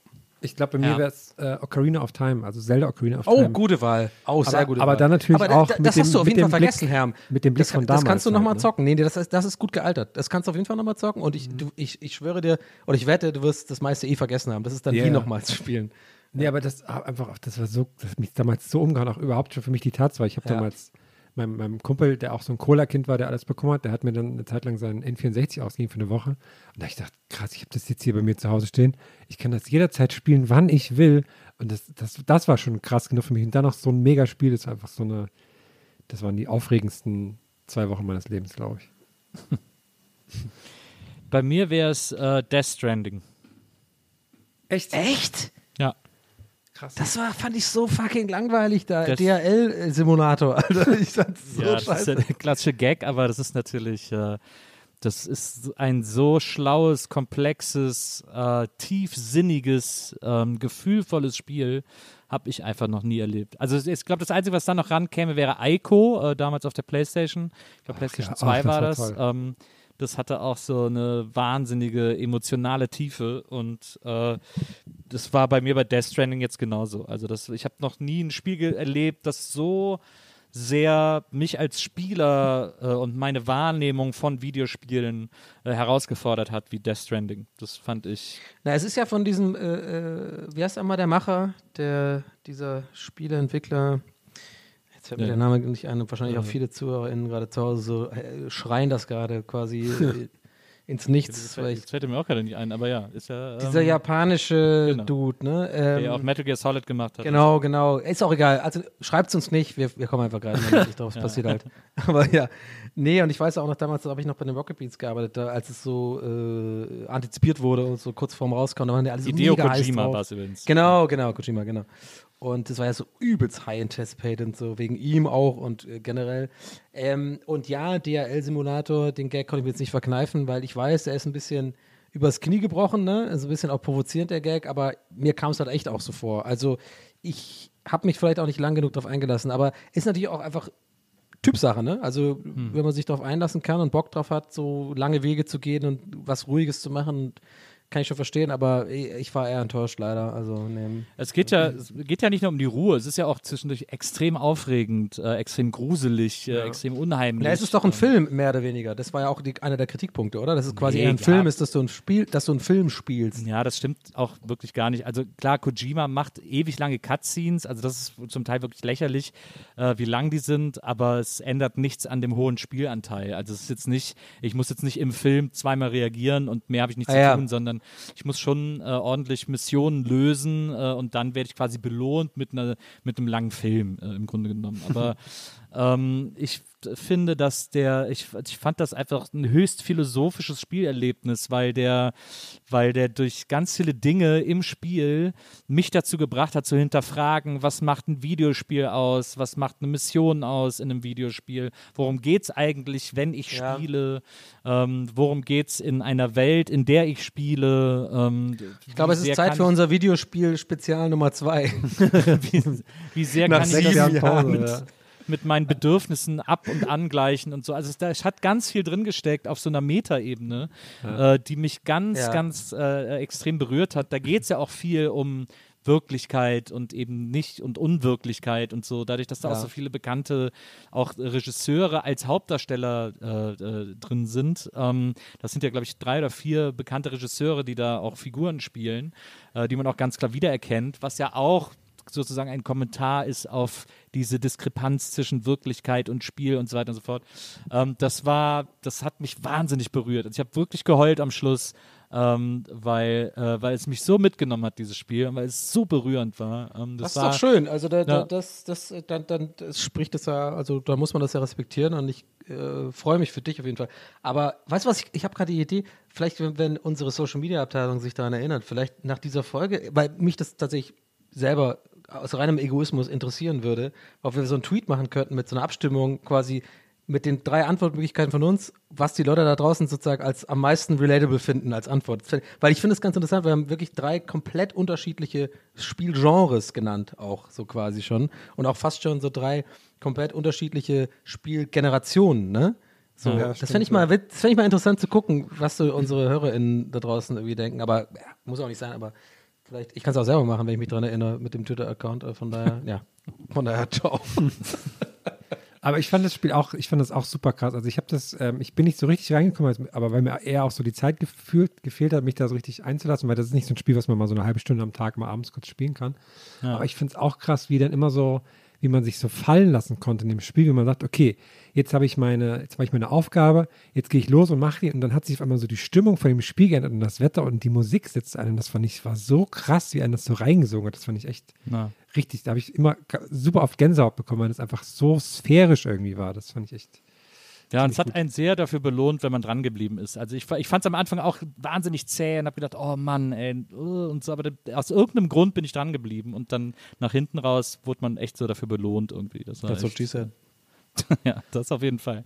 Ich glaube, bei mir Ja. wäre es äh, Ocarina of Time, also Zelda Ocarina of Oh, Time. gute Wahl. Auch sehr Aber- gute aber Wahl. dann natürlich aber auch da, mit das dem- hast du auf mit jeden Fall dem Blick- vergessen, Herm. mit dem Blick das, von Das kannst damals du nochmal halt, ne? zocken. Nee, das, ist- das ist gut gealtert. Das kannst du auf jeden Fall nochmal zocken und ich, du, ich, ich schwöre dir, oder ich wette, du wirst das meiste eh vergessen haben. Das ist dann die ja. nochmal zu spielen. Nee, aber das ah, einfach, auch- das war so, das hat mich damals so umgehauen, auch überhaupt schon für mich die Tatsache. Ich habe Ja. damals meinem, meinem Kumpel, der auch so ein Cola-Kind war, der alles bekommen hat, der hat mir dann eine Zeit lang seinen N64 ausgegeben für eine Woche. Und da ich gedacht, krass, ich habe das jetzt hier bei mir zu Hause stehen. Ich kann das jederzeit spielen, wann ich will. Und das, das, das war schon krass genug für mich. Und dann noch so ein Megaspiel, das war einfach so eine, das waren die aufregendsten zwei Wochen meines Lebens, glaube ich. Bei mir wäre es äh, Death Stranding. Echt? Echt? Krass. Das war, fand ich so fucking langweilig, da. DHL-Simulator, Alter. Ich fand's so ja, das ist scheiße. ja der klassische Gag, aber das ist natürlich, äh, das ist ein so schlaues, komplexes, äh, tiefsinniges, ähm, gefühlvolles Spiel, habe ich einfach noch nie erlebt. Also es- ich glaube, das Einzige, was dann noch rankäme, wäre Ico, äh, damals auf der Playstation. Ich glaube, Playstation ja, 2 ach, das war war das. Ähm, das hatte auch so eine wahnsinnige emotionale Tiefe und äh, das war bei mir bei Death Stranding jetzt genauso. Also das, ich habe noch nie ein Spiel erlebt, das so sehr mich als Spieler äh, und meine Wahrnehmung von Videospielen äh, herausgefordert hat wie Death Stranding. Das fand ich. Na, es ist ja von diesem, äh, äh, wie heißt einmal der Macher, der, dieser Spieleentwickler, fällt mir Ja. der Name nicht ein und wahrscheinlich auch viele ZuhörerInnen gerade zu Hause so äh, schreien das gerade quasi äh, ins Nichts. weil ich, Das fällt mir auch gerade nicht ein, aber ja, ist ja. Ähm, dieser japanische genau. Dude, ne? der Ähm, ja auch Metal Gear Solid gemacht hat. Genau, genau. Ist auch egal. Also schreibt uns nicht. Wir, wir kommen einfach gerade mal nicht drauf. Es passiert halt. Aber ja. Nee, und ich weiß auch noch, damals habe ich noch bei den Rocket Beats gearbeitet, da, als es so äh, antizipiert wurde und so kurz vorm Rauskommen, da waren die alle so Hideo mega Kojima war es übrigens. Genau, genau, Kojima, genau. Und das war ja so übelst high anticipated und so, wegen ihm auch und äh, generell. Ähm, und ja, DHL-Simulator, den Gag konnte ich mir jetzt nicht verkneifen, weil ich weiß, er ist ein bisschen übers Knie gebrochen, ne? Also ein bisschen auch provozierend, der Gag, aber mir kam es halt echt auch so vor. Also ich, habe mich vielleicht auch nicht lang genug darauf eingelassen, aber ist natürlich auch einfach Typsache, ne? Also, wenn man sich darauf einlassen kann und Bock drauf hat, so lange Wege zu gehen und was Ruhiges zu machen, kann ich schon verstehen, aber ich war eher enttäuscht leider. Also, nee. Es geht ja, es geht ja nicht nur um die Ruhe, es ist ja auch zwischendurch extrem aufregend, äh, extrem gruselig, äh, extrem unheimlich. Na, es ist doch ein Film, mehr oder weniger. Das war ja auch die, einer der Kritikpunkte, oder? Das ist quasi Nee, eher ein ja. Film, ist, dass du ein Spiel, dass du einen Film spielst. Ja, das stimmt auch wirklich gar nicht. Also klar, Kojima macht ewig lange Cutscenes, also das ist zum Teil wirklich lächerlich, äh, wie lang die sind, aber es ändert nichts an dem hohen Spielanteil. Also es ist jetzt nicht, ich muss jetzt nicht im Film zweimal reagieren und mehr habe ich nicht Ah, zu ja. tun, sondern ich muss schon äh, ordentlich Missionen lösen äh, und dann werde ich quasi belohnt mit, einer, mit einem langen Film äh, im Grunde genommen. Aber ähm, ich finde, dass der, ich, ich fand das einfach ein höchst philosophisches Spielerlebnis, weil der, weil der durch ganz viele Dinge im Spiel mich dazu gebracht hat, zu hinterfragen, was macht ein Videospiel aus, was macht eine Mission aus in einem Videospiel, worum geht es eigentlich, wenn ich Ja. spiele, ähm, worum geht es in einer Welt, in der ich spiele. Ähm, Ich glaube, es ist Zeit für unser Videospiel Spezial Nummer zwei. wie, wie sehr Nach kann ich das Jahren, mit, ja. Mit meinen Bedürfnissen ab- und angleichen und so. Also es, da es hat ganz viel drin gesteckt auf so einer Metaebene, äh, die mich ganz, Ja. ganz äh, extrem berührt hat. Da geht es ja auch viel um Wirklichkeit und eben nicht und Unwirklichkeit und so. Dadurch, dass da Ja. auch so viele bekannte auch Regisseure als Hauptdarsteller äh, äh, drin sind. Ähm, das sind ja, glaube ich, drei oder vier bekannte Regisseure, die da auch Figuren spielen, äh, die man auch ganz klar wiedererkennt, was ja auch sozusagen ein Kommentar ist auf diese Diskrepanz zwischen Wirklichkeit und Spiel und so weiter und so fort. Ähm, das war, das hat mich wahnsinnig berührt. Also ich habe wirklich geheult am Schluss, ähm, weil, äh, weil es mich so mitgenommen hat, dieses Spiel, und weil es so berührend war. Ähm, Das das ist war, doch schön. Also da, da, Ja. das, das, dann, dann das spricht das ja, also da muss man das ja respektieren und ich äh, freue mich für dich auf jeden Fall. Aber weißt du was, ich, ich habe gerade die Idee, vielleicht wenn, wenn unsere Social Media Abteilung sich daran erinnert, vielleicht nach dieser Folge, weil mich das tatsächlich selber aus reinem Egoismus interessieren würde, ob wir so einen Tweet machen könnten mit so einer Abstimmung quasi mit den drei Antwortmöglichkeiten von uns, was die Leute da draußen sozusagen als am meisten relatable finden als Antwort. Weil ich finde es ganz interessant, wir haben wirklich drei komplett unterschiedliche Spielgenres genannt, auch so quasi schon. Und auch fast schon so drei komplett unterschiedliche Spielgenerationen, ne? So, Ja, das fände ich, mal wit- das fänd ich mal interessant zu gucken, was so unsere HörerInnen da draußen irgendwie denken. Aber ja, muss auch nicht sein, aber vielleicht, ich kann es auch selber machen, wenn ich mich dran erinnere, mit dem Twitter-Account. Äh, Von daher, ja. Von daher, ciao. Aber ich fand das Spiel auch, ich fand das auch super krass. Also ich habe das, ähm, ich bin nicht so richtig reingekommen, aber weil mir eher auch so die Zeit gefühlt, gefehlt hat, mich da so richtig einzulassen, weil das ist nicht so ein Spiel, was man mal so eine halbe Stunde am Tag mal abends kurz spielen kann. Aber ich finde es auch krass, wie dann immer so, wie man sich so fallen lassen konnte in dem Spiel, wie man sagt, okay, jetzt habe ich meine, jetzt habe ich meine Aufgabe, jetzt gehe ich los und mache die und dann hat sich auf einmal so die Stimmung von dem Spiel geändert und das Wetter und die Musik sitzt ein und das fand ich, war so krass, wie einen das so reingesungen hat. Das fand ich echt Na. richtig, da habe ich immer super oft Gänsehaut bekommen, weil es einfach so sphärisch irgendwie war. Das fand ich echt. Ja, und es hat einen sehr dafür belohnt, wenn man dran geblieben ist. Also ich, ich fand es am Anfang auch wahnsinnig zäh und habe gedacht, oh Mann, ey, uh, und so, aber aus irgendeinem Grund bin ich dran geblieben und dann nach hinten raus wurde man echt so dafür belohnt irgendwie. Das war That's what echt, she said. ja, das auf jeden Fall.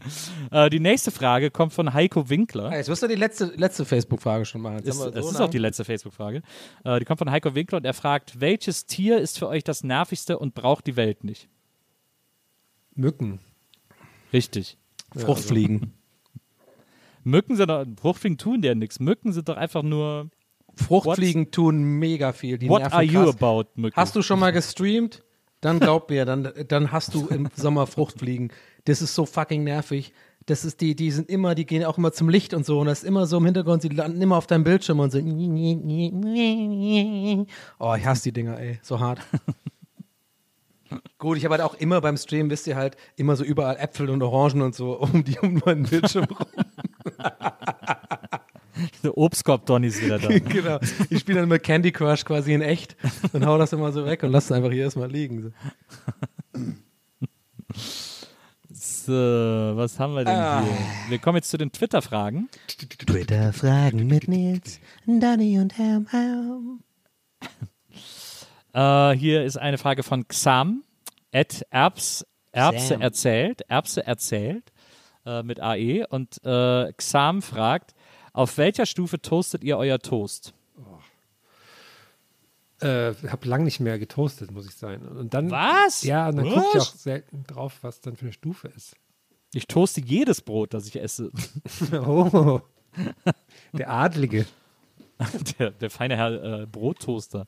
Äh, die nächste Frage kommt von Heiko Winkler. Jetzt wirst du die letzte, letzte Facebook-Frage schon machen. Ist, so ist lang- auch die letzte Facebook-Frage. Äh, die kommt von Heiko Winkler und er fragt, welches Tier ist für euch das nervigste und braucht die Welt nicht? Mücken. Richtig. Fruchtfliegen. Mücken sind doch, Fruchtfliegen tun dir nichts. Mücken sind doch einfach nur, Fruchtfliegen tun mega viel. Die what nerven are you krass. about, Mücken? Hast du schon mal gestreamt? Dann glaub mir, dann, dann hast du im Sommer Fruchtfliegen. Das ist so fucking nervig. Das ist die, die sind immer, die gehen auch immer zum Licht und so und das ist immer so im Hintergrund, sie landen immer auf deinem Bildschirm und so. Oh, ich hasse die Dinger, ey, so hart. Gut, ich habe halt auch immer beim Stream, wisst ihr halt, immer so überall Äpfel und Orangen und so um die um meinen Bildschirm rum. Der Obstkorb-Donny ist wieder da. genau. Ich spiele dann immer Candy Crush quasi in echt und hau das immer so weg und lass es einfach hier erstmal liegen. So. So, was haben wir denn Ah. hier? Wir kommen jetzt zu den Twitter-Fragen. Twitter-Fragen mit Nils, Danny und Ham. Äh, hier ist eine Frage von Xam, at Erbs, Erbse Sam. erzählt, Erbse erzählt, äh, mit AE. Und äh, Xam fragt, auf welcher Stufe toastet ihr euer Toast? Äh, habe lange nicht mehr getoastet, muss ich sagen. Und dann, Was? Ja, und dann gucke ich auch selten drauf, was dann für eine Stufe ist. Ich toaste jedes Brot, das ich esse. Oh, der Adlige. der, der feine Herr äh, Brottoaster.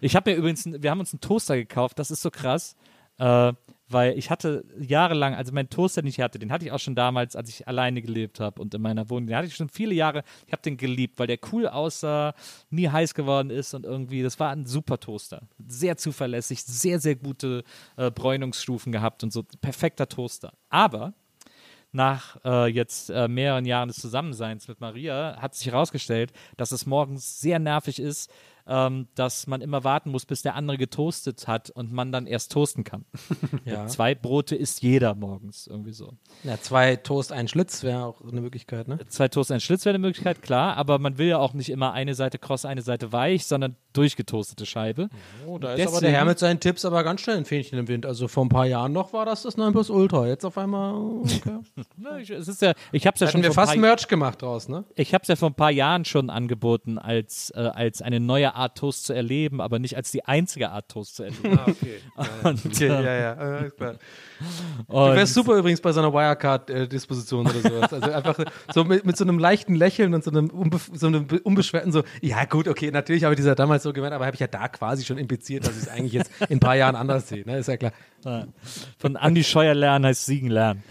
Ich habe mir übrigens, wir haben uns einen Toaster gekauft, das ist so krass, äh, weil ich hatte jahrelang, also meinen Toaster, den ich hatte, den hatte ich auch schon damals, als ich alleine gelebt habe und in meiner Wohnung, den hatte ich schon viele Jahre, ich habe den geliebt, weil der cool aussah, nie heiß geworden ist und irgendwie, das war ein super Toaster. Sehr zuverlässig, sehr, sehr gute äh, Bräunungsstufen gehabt und so, perfekter Toaster. Aber nach äh, jetzt äh, mehreren Jahren des Zusammenseins mit Maria hat sich herausgestellt, dass es morgens sehr nervig ist, ähm, dass man immer warten muss, bis der andere getoastet hat und man dann erst toasten kann. Ja. Zwei Brote isst jeder morgens, irgendwie so. ja, zwei Toast, ein Schlitz wäre auch eine Möglichkeit, ne? Zwei Toast, ein Schlitz wäre eine Möglichkeit, klar, aber man will ja auch nicht immer eine Seite kross, eine Seite weich, sondern durchgetoastete Scheibe. Oh, da ist Deswegen- aber der Herr mit seinen Tipps aber ganz schnell ein Fähnchen im Wind. Also vor ein paar Jahren noch war das das 9 Plus Ultra. Jetzt auf einmal, okay. Ich, es ist ja, ich habe es ja schon wir fast Merch gemacht draus, ne? Ich habe es ja vor ein paar Jahren schon angeboten, als, äh, als eine neue Art Toast zu erleben, aber nicht als die einzige Art Toast zu erleben. okay. und, Okay, ja, ja, alles klar. Du wärst super übrigens bei so einer Wirecard-Disposition oder sowas. Also einfach so mit, mit so einem leichten Lächeln und so einem, unbe so einem be- unbeschwerten so, ja gut, okay, natürlich habe ich das ja damals so gemeint, aber habe ich ja da quasi schon impliziert, dass ich es eigentlich jetzt in ein paar Jahren anders sehe. Ne? Ist ja klar. Von Andy Scheuer lernen heißt Siegen lernen.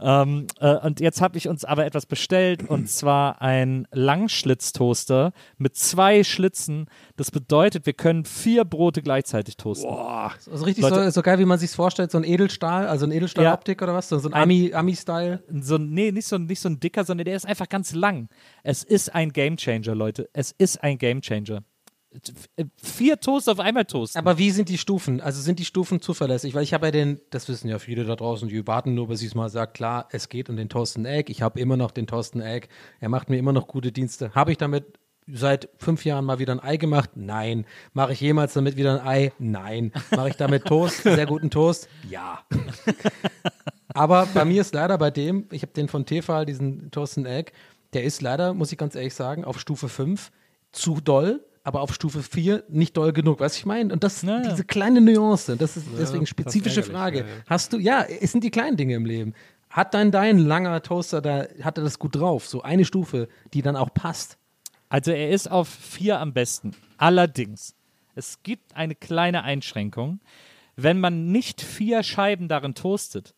Ähm, äh, und jetzt habe ich uns aber etwas bestellt und zwar ein Langschlitztoaster mit zwei Schlitzen. Das bedeutet, wir können vier Brote gleichzeitig toasten. Also richtig Leute- so, so geil, wie man sich vorstellt, so ein Edelstahl, also ein Edelstahloptik oder was? So, so ein Ami- Ami-Style. So, nee, nicht so, ein- nicht so ein dicker, sondern der ist einfach ganz lang. Es ist ein Gamechanger, Leute. Es ist ein Gamechanger. Vier Toast auf einmal toasten. Aber wie sind die Stufen? Also sind die Stufen zuverlässig? Weil ich habe ja den, das wissen ja viele da draußen, die warten nur, bis ich es mal sage, klar, es geht um den Thorsten Egg. Ich habe immer noch den Thorsten Egg. Er macht mir immer noch gute Dienste. Habe ich damit seit fünf Jahren mal wieder ein Ei gemacht? Nein. Mache ich jemals damit wieder ein Ei? Nein. Mache ich damit Toast, sehr guten Toast? Ja. Aber bei mir ist leider bei dem, ich habe den von Tefal, diesen Thorsten Egg, der ist leider, muss ich ganz ehrlich sagen, auf Stufe 5 zu doll, aber auf Stufe 4 nicht doll genug. Weißt du, ich meine? Und das, Ja, ja. diese kleine Nuance, das ist deswegen spezifische ärgerlich, Frage. ja, ja. Hast du, ja, es sind die kleinen Dinge im Leben. Hat dein, dein langer Toaster da, hat er das gut drauf? So eine Stufe, die dann auch passt. Also er ist auf vier am besten. Allerdings, es gibt eine kleine Einschränkung. Wenn man nicht vier Scheiben darin toastet,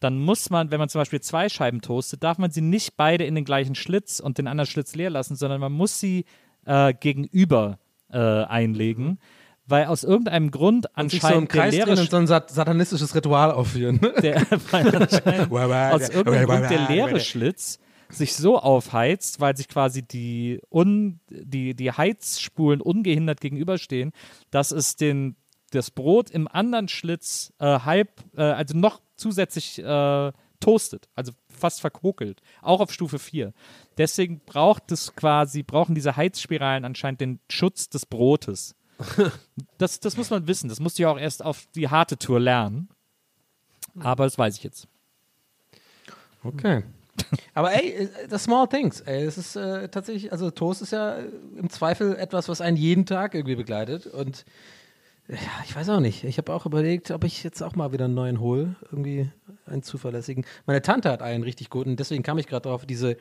dann muss man, wenn man zum Beispiel zwei Scheiben toastet, darf man sie nicht beide in den gleichen Schlitz und den anderen Schlitz leer lassen, sondern man muss sie äh, gegenüber äh, einlegen, weil aus irgendeinem Grund Sich so im anscheinend der Kreis leere und so ein sat satanistisches Ritual aufführen. der, weil anscheinend aus irgendeinem Grund der leere Schlitz sich so aufheizt, weil sich quasi die, un, die, die Heizspulen ungehindert gegenüberstehen, dass es den, das Brot im anderen Schlitz äh, halb, äh, also noch zusätzlich äh, toastet, also fast verkokelt, auch auf Stufe 4. Deswegen braucht es quasi, brauchen diese Heizspiralen anscheinend den Schutz des Brotes. Das, das muss man wissen, das musste ich auch erst auf die harte Tour lernen. Aber das weiß ich jetzt. Okay. Aber ey, äh, the small things. Ey, es ist äh, tatsächlich, also Toast ist ja äh, im Zweifel etwas, was einen jeden Tag irgendwie begleitet. Und ja, ich weiß auch nicht. Ich habe auch überlegt, ob ich jetzt auch mal wieder einen neuen hole. Irgendwie einen zuverlässigen. Meine Tante hat einen richtig guten, deswegen kam ich gerade drauf, diese,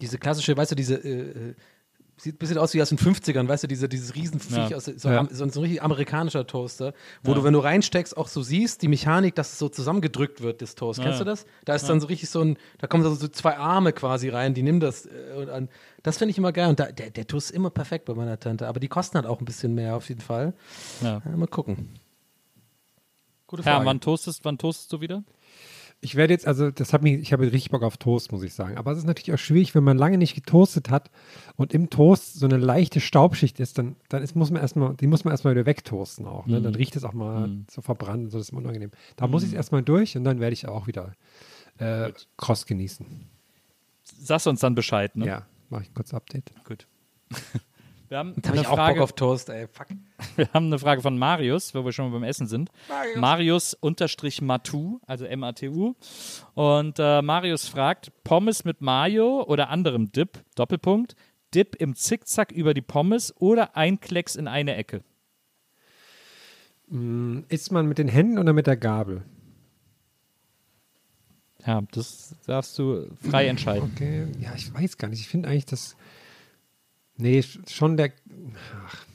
diese klassische, weißt du, diese, äh, äh, sieht ein bisschen aus wie aus den 50ern, weißt du, diese, dieses Riesenviech, Ja. aus, so, Ja. so, ein- so ein richtig amerikanischer Toaster, wo du, wenn du reinsteckst, auch so siehst, die Mechanik, dass es so zusammengedrückt wird, das Toast. Kennst Ja. du das? Da ist dann so richtig so ein, da kommen so, zwei Arme quasi rein, die nehmen das. Äh, und an, das finde ich immer geil. Und da, der, der Toast ist immer perfekt bei meiner Tante. Aber die kosten halt auch ein bisschen mehr auf jeden Fall. Ja. Ja, mal gucken. Gute Frage. wann toastest, wann toastest du wieder? Ich werde jetzt, also das hat mich, ich habe richtig Bock auf Toast, muss ich sagen. Aber es ist natürlich auch schwierig, wenn man lange nicht getoastet hat und im Toast so eine leichte Staubschicht ist, dann, dann ist, muss man erstmal, die muss man erstmal wieder wegtoasten auch. Ne? Dann riecht es auch mal so verbrannt und so, das ist unangenehm. Da muss ich es erstmal durch und dann werde ich auch wieder äh, kross genießen. Sagst uns dann Bescheid, ne? Ja, mache ich ein kurzes Update. Gut. Wir haben, Da habe eine ich auch Frage, Bock auf Toast, ey. Fuck. wir haben eine Frage von Marius, wo wir schon mal beim Essen sind. Marius, unterstrich Matu, also M-A-T-U. Und äh, Marius fragt: Pommes mit Mayo oder anderem Dip, Doppelpunkt, Dip im Zickzack über die Pommes oder ein Klecks in eine Ecke. Isst man mit den Händen oder mit der Gabel? Ja, das darfst du frei entscheiden. Okay, ja, ich weiß gar nicht. Ich finde eigentlich, dass. Nee, sch- schon der. Ach.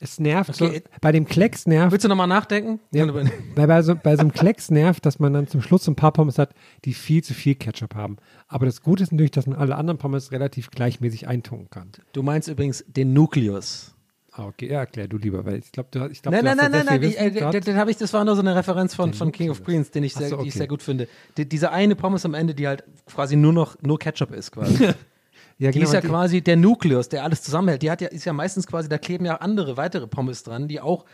Es nervt. Okay. So, bei dem Klecks nervt. Willst du nochmal nachdenken? Ja, bei, bei, so, bei so einem Klecks nervt, dass man dann zum Schluss so ein paar Pommes hat, die viel zu viel Ketchup haben. Aber das Gute ist natürlich, dass man alle anderen Pommes relativ gleichmäßig eintunken kann. Du meinst übrigens den Nukleus. Ah, okay, ja, erklär du lieber, weil ich glaube, du, ich glaub, Nein, du nein, hast nein, nein, nein. Ich, äh, Wissen den, gehabt. den habe ich, das war nur so eine Referenz von, von King of Queens, den ich sehr, so, die ich okay. sehr gut finde. Die, diese eine Pommes am Ende, die halt quasi nur noch nur Ketchup ist quasi. ja, Die ist ja die- quasi der Nukleus, der alles zusammenhält. Die hat ja, ist ja meistens quasi, da kleben ja andere weitere Pommes dran, die auch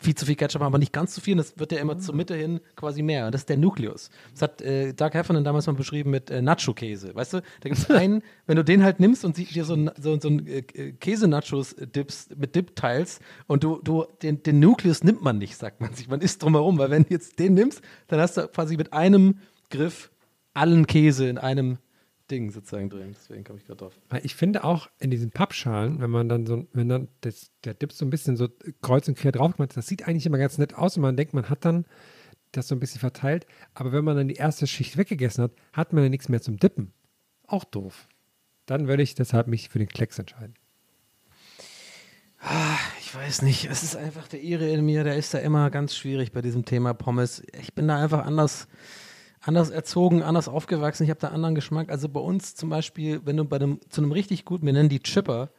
viel zu viel Ketchup haben, aber nicht ganz so viel. Und das wird ja immer zur Mitte hin quasi mehr. Und das ist der Nukleus. Das hat äh, Doug Heffernan damals mal beschrieben mit äh, Nacho-Käse. Weißt du, da gibt es einen, wenn du den halt nimmst und dir so, so, so ein äh, Käse-Nachos dippst mit Dip teilst und du, du den, den Nukleus nimmt man nicht, sagt man sich. Man isst drumherum, weil wenn du jetzt den nimmst, dann hast du quasi mit einem Griff allen Käse in einem Ding sozusagen drin. Deswegen komme ich gerade drauf. Ich finde auch in diesen Pappschalen, wenn man dann so, wenn dann das, der Dip so ein bisschen so kreuz und quer drauf gemacht ist, das sieht eigentlich immer ganz nett aus und man denkt, man hat dann das so ein bisschen verteilt. Aber wenn man dann die erste Schicht weggegessen hat, hat man ja nichts mehr zum Dippen. Auch doof. Dann würde ich deshalb mich für den Klecks entscheiden. Ich weiß nicht, es ist einfach der Ire in mir, der ist da immer ganz schwierig bei diesem Thema Pommes. Ich bin da einfach anders, anders erzogen, anders aufgewachsen. Ich habe da anderen Geschmack. Also bei uns zum Beispiel, wenn du bei einem, zu einem richtig guten, wir nennen die Chipper,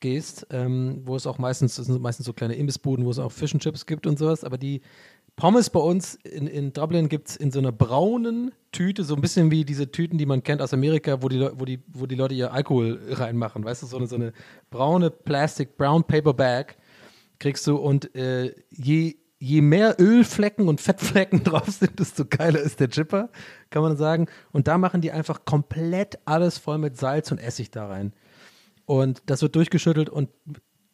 gehst, ähm, wo es auch meistens, das sind meistens so kleine Imbissbuden, wo es auch Fish and Chips gibt und sowas, aber die Pommes bei uns in, in Dublin gibt es in so einer braunen Tüte, so ein bisschen wie diese Tüten, die man kennt aus Amerika, wo die, wo die, wo die Leute ihr Alkohol reinmachen, weißt du, so eine, so eine braune Plastic, brown paper bag kriegst du und äh, je, je mehr Ölflecken und Fettflecken drauf sind, desto geiler ist der Chipper, kann man sagen. Und da machen die einfach komplett alles voll mit Salz und Essig da rein. Und das wird durchgeschüttelt und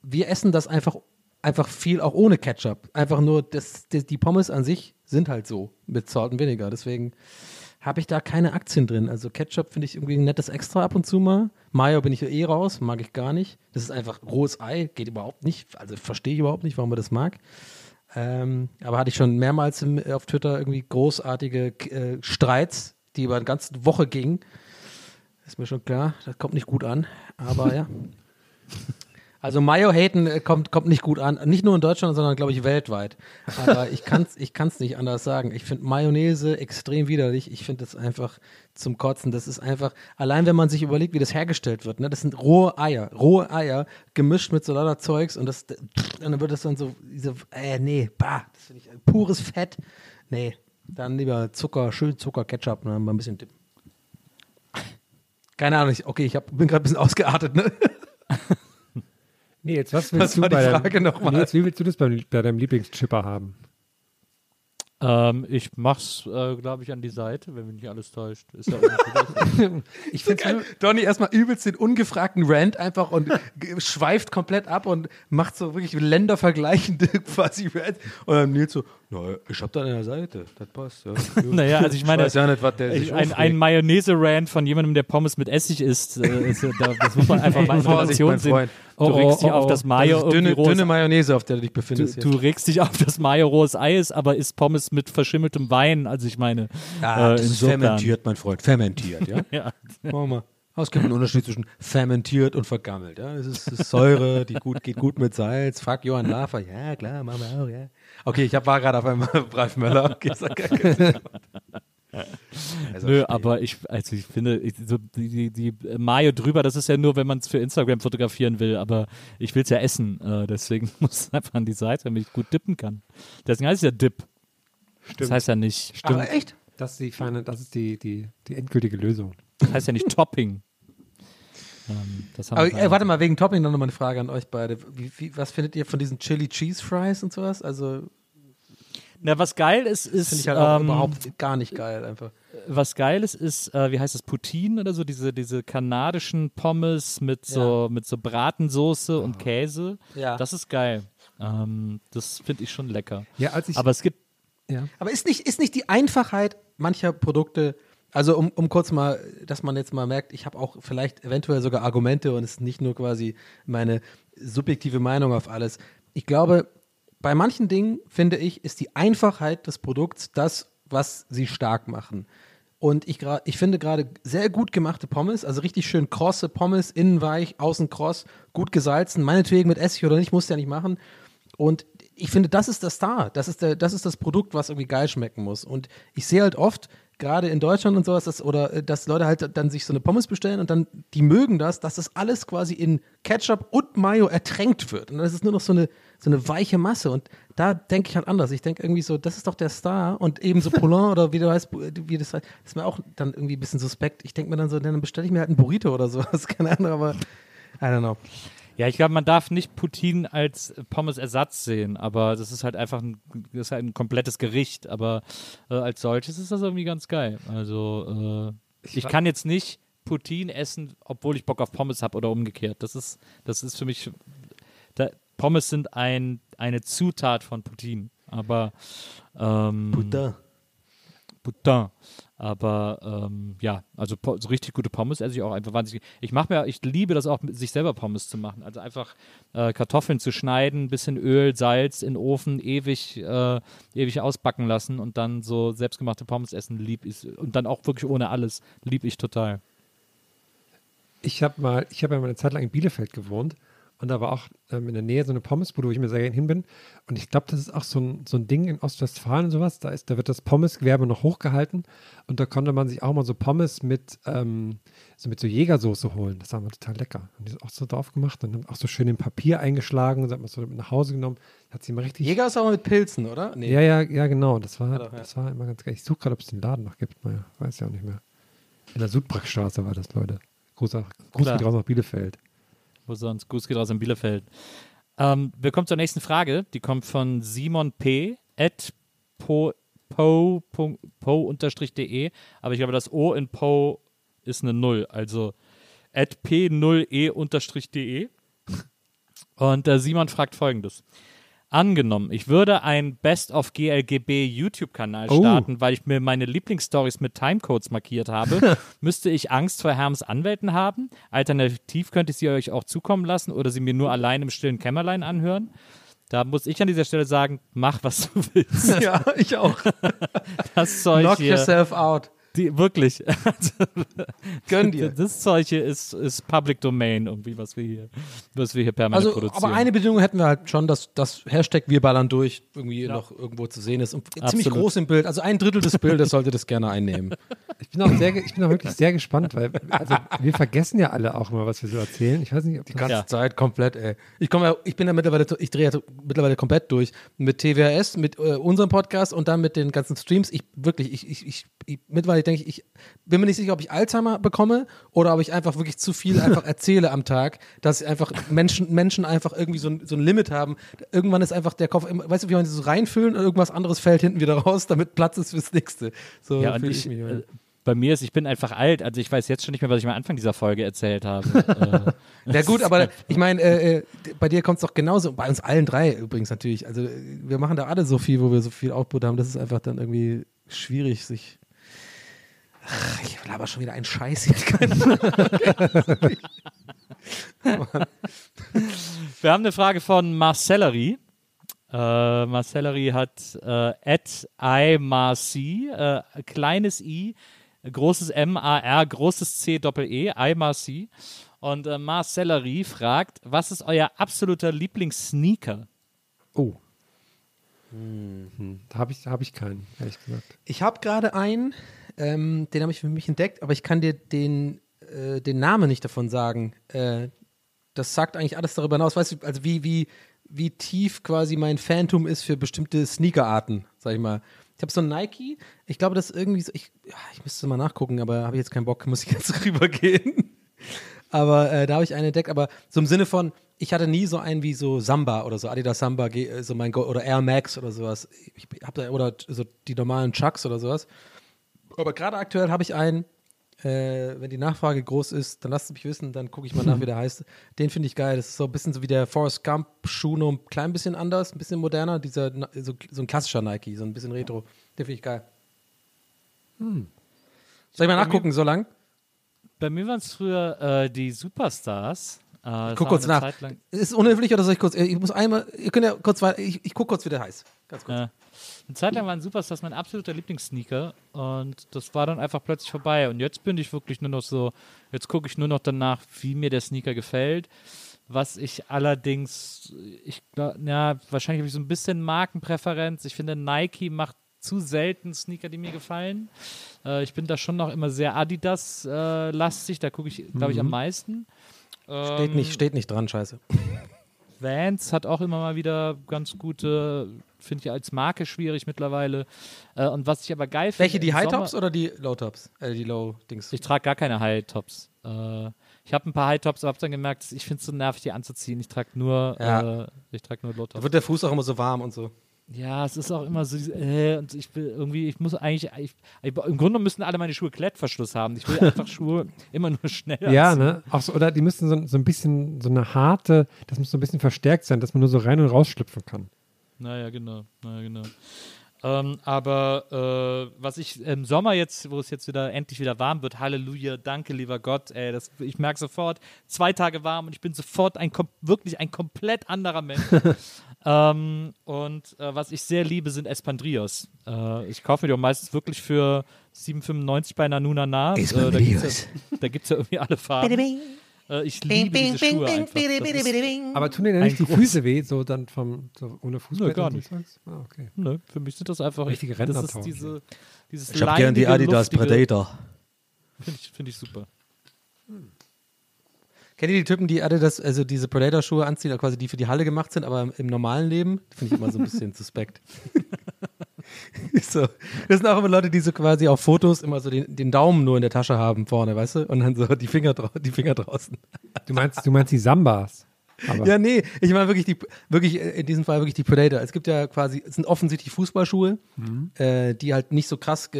wir essen das einfach, einfach viel auch ohne Ketchup. Einfach nur, das, das, die Pommes an sich sind halt so mit Salt und Vinegar. Deswegen habe ich da keine Aktien drin. Also Ketchup finde ich irgendwie ein nettes Extra ab und zu mal. Mayo bin ich eh raus, mag ich gar nicht. Das ist einfach rohes Ei, geht überhaupt nicht. Also verstehe ich überhaupt nicht, warum man das mag. Ähm, aber hatte ich schon mehrmals im, auf Twitter irgendwie großartige äh, Streits, die über eine ganze Woche gingen. Ist mir schon klar, das kommt nicht gut an. Aber ja. Also Mayo-Haten äh, kommt, kommt nicht gut an. Nicht nur in Deutschland, sondern glaube ich weltweit. Aber ich kann es ich kann's nicht anders sagen. Ich finde Mayonnaise extrem widerlich. Ich finde das einfach zum Kotzen. Das ist einfach, allein wenn man sich überlegt, wie das hergestellt wird, ne? das sind rohe Eier. Rohe Eier gemischt mit so lauter Zeugs und, das, und dann wird das dann so, diese, äh, nee, bah, das finde ich äh, pures Fett. Nee, dann lieber Zucker, schön Zucker, Ketchup, ne? mal ein bisschen dippen. Keine Ahnung, ich, okay, ich hab, bin gerade ein bisschen ausgeartet, ne? Nee, jetzt was willst Was du war die bei Frage nochmal? Nee, jetzt, wie willst du das bei, bei deinem Lieblingschipper haben? Ähm, ich mach's, äh, glaube ich, an die Seite, wenn mich nicht alles täuscht. Ist ja. Ich finde Geil. Donny erstmal übelst den ungefragten Rant einfach und schweift komplett ab und macht so wirklich ländervergleichende quasi Rant. Und dann Nils so, na, ich hab da an der Seite, das passt. Ja. Naja, also ich meine, weiß ja nicht, was der ich, sich ein, ein Mayonnaise-Rant von jemandem, der Pommes mit Essig isst, äh, ist, ja- da, das muss man einfach mal in Relation sehen. Du Oh, regst dich oh, auf oh. das Mayo das dünne, dünne Mayonnaise, auf der du dich Du, befindest. du regst dich auf das Mayo rohes Ei ist, aber isst Pommes mit verschimmeltem Wein. Also ich meine, ah, äh, das ist fermentiert, mein Freund, fermentiert, ja? Ja. Machen wir Es gibt einen Unterschied zwischen fermentiert und vergammelt. Ja? Es ist, es ist Säure, die gut, geht gut mit Salz. Fuck Johann Lafer. Ja, klar, machen wir auch, ja. Okay, ich hab, war gerade auf einem Ralf Möller. Okay, sag gar. Also, Nö, aber ich, also ich finde, ich, so die, die, die Mayo drüber, das ist ja nur, wenn man es für Instagram fotografieren will, aber ich will es ja essen, äh, deswegen muss es einfach an die Seite, damit ich gut dippen kann. Deswegen heißt es ja Dip. Das heißt ja nicht, Aber echt? Das ist die feine, das ist die, die, die endgültige Lösung. das heißt ja nicht Topping. Ähm, das haben Aber wir äh, warte mal, wegen Topping noch mal eine Frage an euch beide. Wie, wie, was findet ihr von diesen Chili Cheese Fries und sowas? Also Na, was geil ist, ist finde ich halt auch ähm, überhaupt gar nicht geil einfach. was Geiles ist, äh, wie heißt das, Poutine oder so, diese, diese kanadischen Pommes mit so, mit so Bratensoße und Käse. Ja. Das ist geil. Ähm, das finde ich schon lecker. Ja, als ich. Aber es gibt, ja. Aber ist nicht, ist nicht die Einfachheit mancher Produkte, also um, um kurz mal, dass man jetzt mal merkt, ich habe auch vielleicht eventuell sogar Argumente und es ist nicht nur quasi meine subjektive Meinung auf alles. Ich glaube, bei manchen Dingen, finde ich, ist die Einfachheit des Produkts das, was sie stark machen. Und ich, ich finde gerade sehr gut gemachte Pommes, also richtig schön krosse Pommes, innen weich, außen kross, gut gesalzen, meinetwegen mit Essig oder nicht, musst du ja nicht machen. Und ich finde, das ist der Star. Das ist, der, das ist das Produkt, was irgendwie geil schmecken muss. Und ich sehe halt oft, gerade in Deutschland und sowas, dass, oder äh, dass Leute halt dann sich so eine Pommes bestellen und dann, die mögen das, dass das alles quasi in Ketchup und Mayo ertränkt wird. Und das ist nur noch so eine, so eine weiche Masse. Und da denke ich halt anders. Ich denke irgendwie so, das ist doch der Star. Und eben so Poulain oder wie du heißt, wie das heißt, ist mir auch dann irgendwie ein bisschen suspekt. Ich denke mir dann so, dann bestelle ich mir halt einen Burrito oder sowas. Keine Ahnung, aber I don't know. Ja, ich glaube, man darf nicht Poutine als Pommes-Ersatz sehen, aber das ist halt einfach ein, das ist halt ein komplettes Gericht. Aber äh, als solches ist das irgendwie ganz geil. Also äh, ich, kann jetzt nicht Poutine essen, obwohl ich Bock auf Pommes habe oder umgekehrt. Das ist, das ist für mich. Da, Pommes sind ein, eine Zutat von Poutine. Aber ähm, Putain. Putain. Aber ähm, ja, also so richtig gute Pommes esse ich auch einfach wahnsinnig. Ich mache mir, ich liebe das auch, sich selber Pommes zu machen. Also einfach äh, Kartoffeln zu schneiden, bisschen Öl, Salz in den Ofen, ewig, äh, ewig ausbacken lassen und dann so selbstgemachte Pommes essen, lieb ich. Und dann auch wirklich ohne alles, lieb ich total. Ich habe mal, ich habe ja mal eine Zeit lang in Bielefeld gewohnt und da war auch ähm, in der Nähe so eine Pommesbude, wo ich mir sehr gerne hin bin. Und ich glaube, das ist auch so ein, so ein Ding in Ostwestfalen und sowas. Da, ist, da wird das Pommesgewerbe noch hochgehalten und da konnte man sich auch mal so Pommes mit, ähm, so mit so Jägersoße holen. Das war immer total lecker. Und die ist auch so drauf gemacht und dann auch so schön in Papier eingeschlagen und hat man es so mit nach Hause genommen. Hat sie immer richtig. Jäger ist aber mit Pilzen, oder? Nee. Ja, ja, ja, genau. Das war, doch, ja. das war immer ganz geil. Ich suche gerade, ob es den Laden noch gibt. Naja, weiß ja auch nicht mehr. In der Sudbrackstraße war das, Leute. Großer Gruß Klar. geht raus nach Bielefeld. Wo sonst? Gruß geht raus in Bielefeld. Ähm, wir kommen zur nächsten Frage. Die kommt von Simon P. at po, po, po, po unterstrich de. Aber ich glaube, das O in Po ist eine Null. Also at p0e unterstrich de. Und äh, Simon fragt folgendes. Angenommen, ich würde einen Best of GLGB YouTube-Kanal Oh. starten, weil ich mir meine Lieblingsstories mit Timecodes markiert habe, müsste ich Angst vor Herms Anwälten haben? Alternativ könnte ich sie euch auch zukommen lassen oder sie mir nur allein im stillen Kämmerlein anhören. Da muss ich an dieser Stelle sagen, mach was du willst. Ja, ich auch. Das Zeug Knock hier, yourself out. Die, wirklich. Gönn dir. Das Zeug hier ist, ist Public Domain, irgendwie, was wir hier, was wir hier permanent Also, produzieren. aber eine Bedingung hätten wir halt schon, dass das Hashtag Wir ballern durch irgendwie noch irgendwo zu sehen ist. Und ziemlich Absolut. groß im Bild. Also ein Drittel des Bildes sollte das gerne einnehmen. Ich bin auch sehr, ich bin auch wirklich sehr gespannt, weil also, wir vergessen ja alle auch mal, was wir so erzählen. Ich weiß nicht, ob Die ganze Ja. Zeit komplett, ey. Ich komme ja, ich bin ja mittlerweile, ich drehe ja mittlerweile komplett durch. Mit TWRS, mit äh, unserem Podcast und dann mit den ganzen Streams. Ich wirklich, ich, ich, ich, ich mittlerweile denke ich, ich bin mir nicht sicher, ob ich Alzheimer bekomme oder ob ich einfach wirklich zu viel einfach erzähle am Tag, dass einfach Menschen, Menschen einfach irgendwie so ein, so ein Limit haben. Irgendwann ist einfach der Kopf, weißt du, wie man so reinfüllen und irgendwas anderes fällt hinten wieder raus, damit Platz ist fürs nächste. So Ja, und fühl ich, mich äh, bei mir ist, ich bin einfach alt, also ich weiß jetzt schon nicht mehr, was ich am Anfang dieser Folge erzählt habe. äh, Ja gut, aber ich meine, äh, äh, bei dir kommt es doch genauso, bei uns allen drei übrigens natürlich. Also wir machen da alle so viel, wo wir so viel Output haben. Das ist einfach dann irgendwie schwierig, sich. Ach, ich laber schon wieder einen Scheiß hier. Wir haben eine Frage von Marcellery. Äh, Marcellery hat äh, at imarc, äh, kleines i, großes M-A-R, großes C, Doppel-E, imarc. Und äh, Marcellery fragt, was ist euer absoluter Lieblingssneaker? oh. Hm, Da habe ich, hab ich keinen, ehrlich gesagt. Ich habe gerade einen, ähm, den habe ich für mich entdeckt, aber ich kann dir den, äh, den Namen nicht davon sagen. Äh, das sagt eigentlich alles darüber hinaus. Weißt du, also wie, wie, wie tief quasi mein Phantom ist für bestimmte Sneakerarten, sag ich mal. Ich habe so ein Nike, ich glaube, das ist irgendwie so, ich, ich müsste mal nachgucken, aber habe ich jetzt keinen Bock, muss ich jetzt rübergehen. Aber äh, da habe ich einen entdeckt, aber so im Sinne von, ich hatte nie so einen wie so Samba oder so, Adidas Samba, äh, so mein Go oder Air Max oder sowas. Ich hab da, oder so die normalen Chucks oder sowas. Aber gerade aktuell habe ich einen, äh, wenn die Nachfrage groß ist, dann lasst es mich wissen, dann gucke ich mal nach, wie der heißt. Den finde ich geil. Das ist so ein bisschen so wie der Forrest Gump Schuh, nur ein klein bisschen anders, ein bisschen moderner. Dieser, so, so ein klassischer Nike, so ein bisschen retro. Den finde ich geil. Soll ich mal nachgucken, so lang? Bei mir waren es früher äh, die Superstars. Äh, Guck kurz nach. Ist unhöflich oder soll ich kurz? Ich muss einmal. Ihr könnt ja kurz weiter. Ich, ich guck kurz, wie der heißt. Ganz kurz. Ja. Eine Zeit lang war ein Superstars mein absoluter Lieblingssneaker und das war dann einfach plötzlich vorbei. Und jetzt bin ich wirklich nur noch so, jetzt gucke ich nur noch danach, wie mir der Sneaker gefällt. Was ich allerdings, ich glaub, ja, wahrscheinlich habe ich so ein bisschen Markenpräferenz. Ich finde, Nike macht zu selten Sneaker, die mir gefallen. Äh, ich bin da schon noch immer sehr Adidas-lastig, da gucke ich, glaube ich, am meisten. Steht nicht, steht nicht dran, scheiße. Vans hat auch immer mal wieder ganz gute, finde ich als Marke schwierig mittlerweile. Äh, und was ich aber geil finde. Welche, die High Sommer- Tops oder die Low Tops? Äh, die Low Dings. Ich trage gar keine High Tops. Äh, ich habe ein paar High Tops, aber habe dann gemerkt, ich finde es so nervig, die anzuziehen. Ich trage nur, Ja. äh, ich trage nur Low Da Tops. wird der Fuß auch immer so warm und so. Ja, es ist auch immer so, äh, und ich will irgendwie, ich muss eigentlich, ich, im Grunde müssten alle meine Schuhe Klettverschluss haben. Ich will einfach Schuhe immer nur schnell Ja, anziehen. ne? Auch so, oder die müssen so, so ein bisschen, so eine harte, das muss so ein bisschen verstärkt sein, dass man nur so rein und rausschlüpfen kann. Naja, genau. Naja, genau. Ähm, aber äh, was ich im Sommer jetzt, wo es jetzt wieder endlich wieder warm wird, Halleluja, danke lieber Gott, ey, das, ich merke sofort, zwei Tage warm und ich bin sofort ein wirklich ein komplett anderer Mensch. ähm, und äh, was ich sehr liebe, sind Espandrios. Äh, ich kaufe mir die auch meistens wirklich für 7,95 bei Nanuna Na. Äh, da gibt es ja, da gibt's ja irgendwie alle Farben. Äh, ich liebe diese Schuhe einfach. Das ist, Aber tun dir denn nicht die Füße weh, so dann vom, so ohne Fußball? gar und nicht. Ah, okay. Nö, für mich sind das einfach Richtige Das ist Rentnertausch. diese, dieses Ich habe gern die Adidas luftige- Predator. Finde ich, find ich super. Kennt ihr die Typen, die Adidas, also diese Predator-Schuhe anziehen, also quasi die für die Halle gemacht sind, aber im, normalen Leben? Finde ich immer so ein bisschen suspekt. so. Das sind auch immer Leute, die so quasi auf Fotos immer so den, den Daumen nur in der Tasche haben vorne, weißt du? Und dann so die Finger, die Finger draußen. Du meinst, du meinst die Sambas. Aber Ja, nee, ich meine wirklich die, wirklich äh, in diesem Fall wirklich die Predator. Es gibt ja quasi, es sind offensichtlich Fußballschuhe, äh, die halt nicht so krass,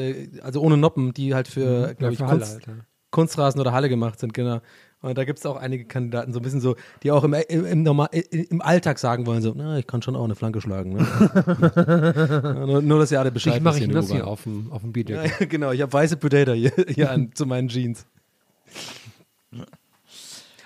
also ohne Noppen, die halt für, glaube ich, Halle Kunst, ja. Kunstrasen oder Halle gemacht sind, genau. Und da gibt es auch einige Kandidaten, so ein bisschen so, die auch im, im, im, Normal, im Alltag sagen wollen, so, na, ich kann schon auch eine Flanke schlagen. Ne? Ja, nur, nur, dass ihr alle Bescheid ich mache ich das hier auf dem, auf dem Bier. Ja, genau, ich habe weiße Predator hier, hier an, zu meinen Jeans.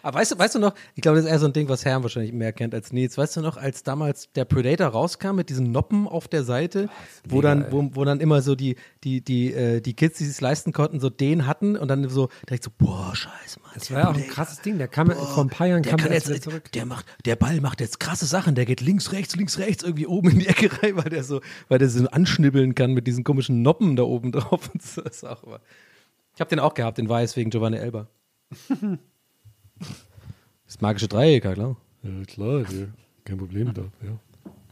Aber weißt du, weißt du noch, ich glaube, das ist eher so ein Ding, was Herrn wahrscheinlich mehr kennt als Nils. Weißt du noch, als damals der Predator rauskam mit diesen Noppen auf der Seite, wo dann, wo, wo dann immer so die, die, die, äh, die Kids, die es leisten konnten, so den hatten und dann so, da ich so, boah, scheiße, Mann. Das war ja auch ein krasses Ding. Der kam vor ein paar Jahren Der kam kann der jetzt, zurück. der macht, der Ball macht jetzt krasse Sachen, der geht links, rechts, links, rechts, irgendwie oben in die Ecke rein, weil der so, weil der so anschnibbeln kann mit diesen komischen Noppen da oben drauf und so. Das ist auch immer. Ich habe den auch gehabt, den Weiß wegen Giovanni Elber. Das magische Dreieck, ja klar. Ja, klar, kein Problem da. Ja.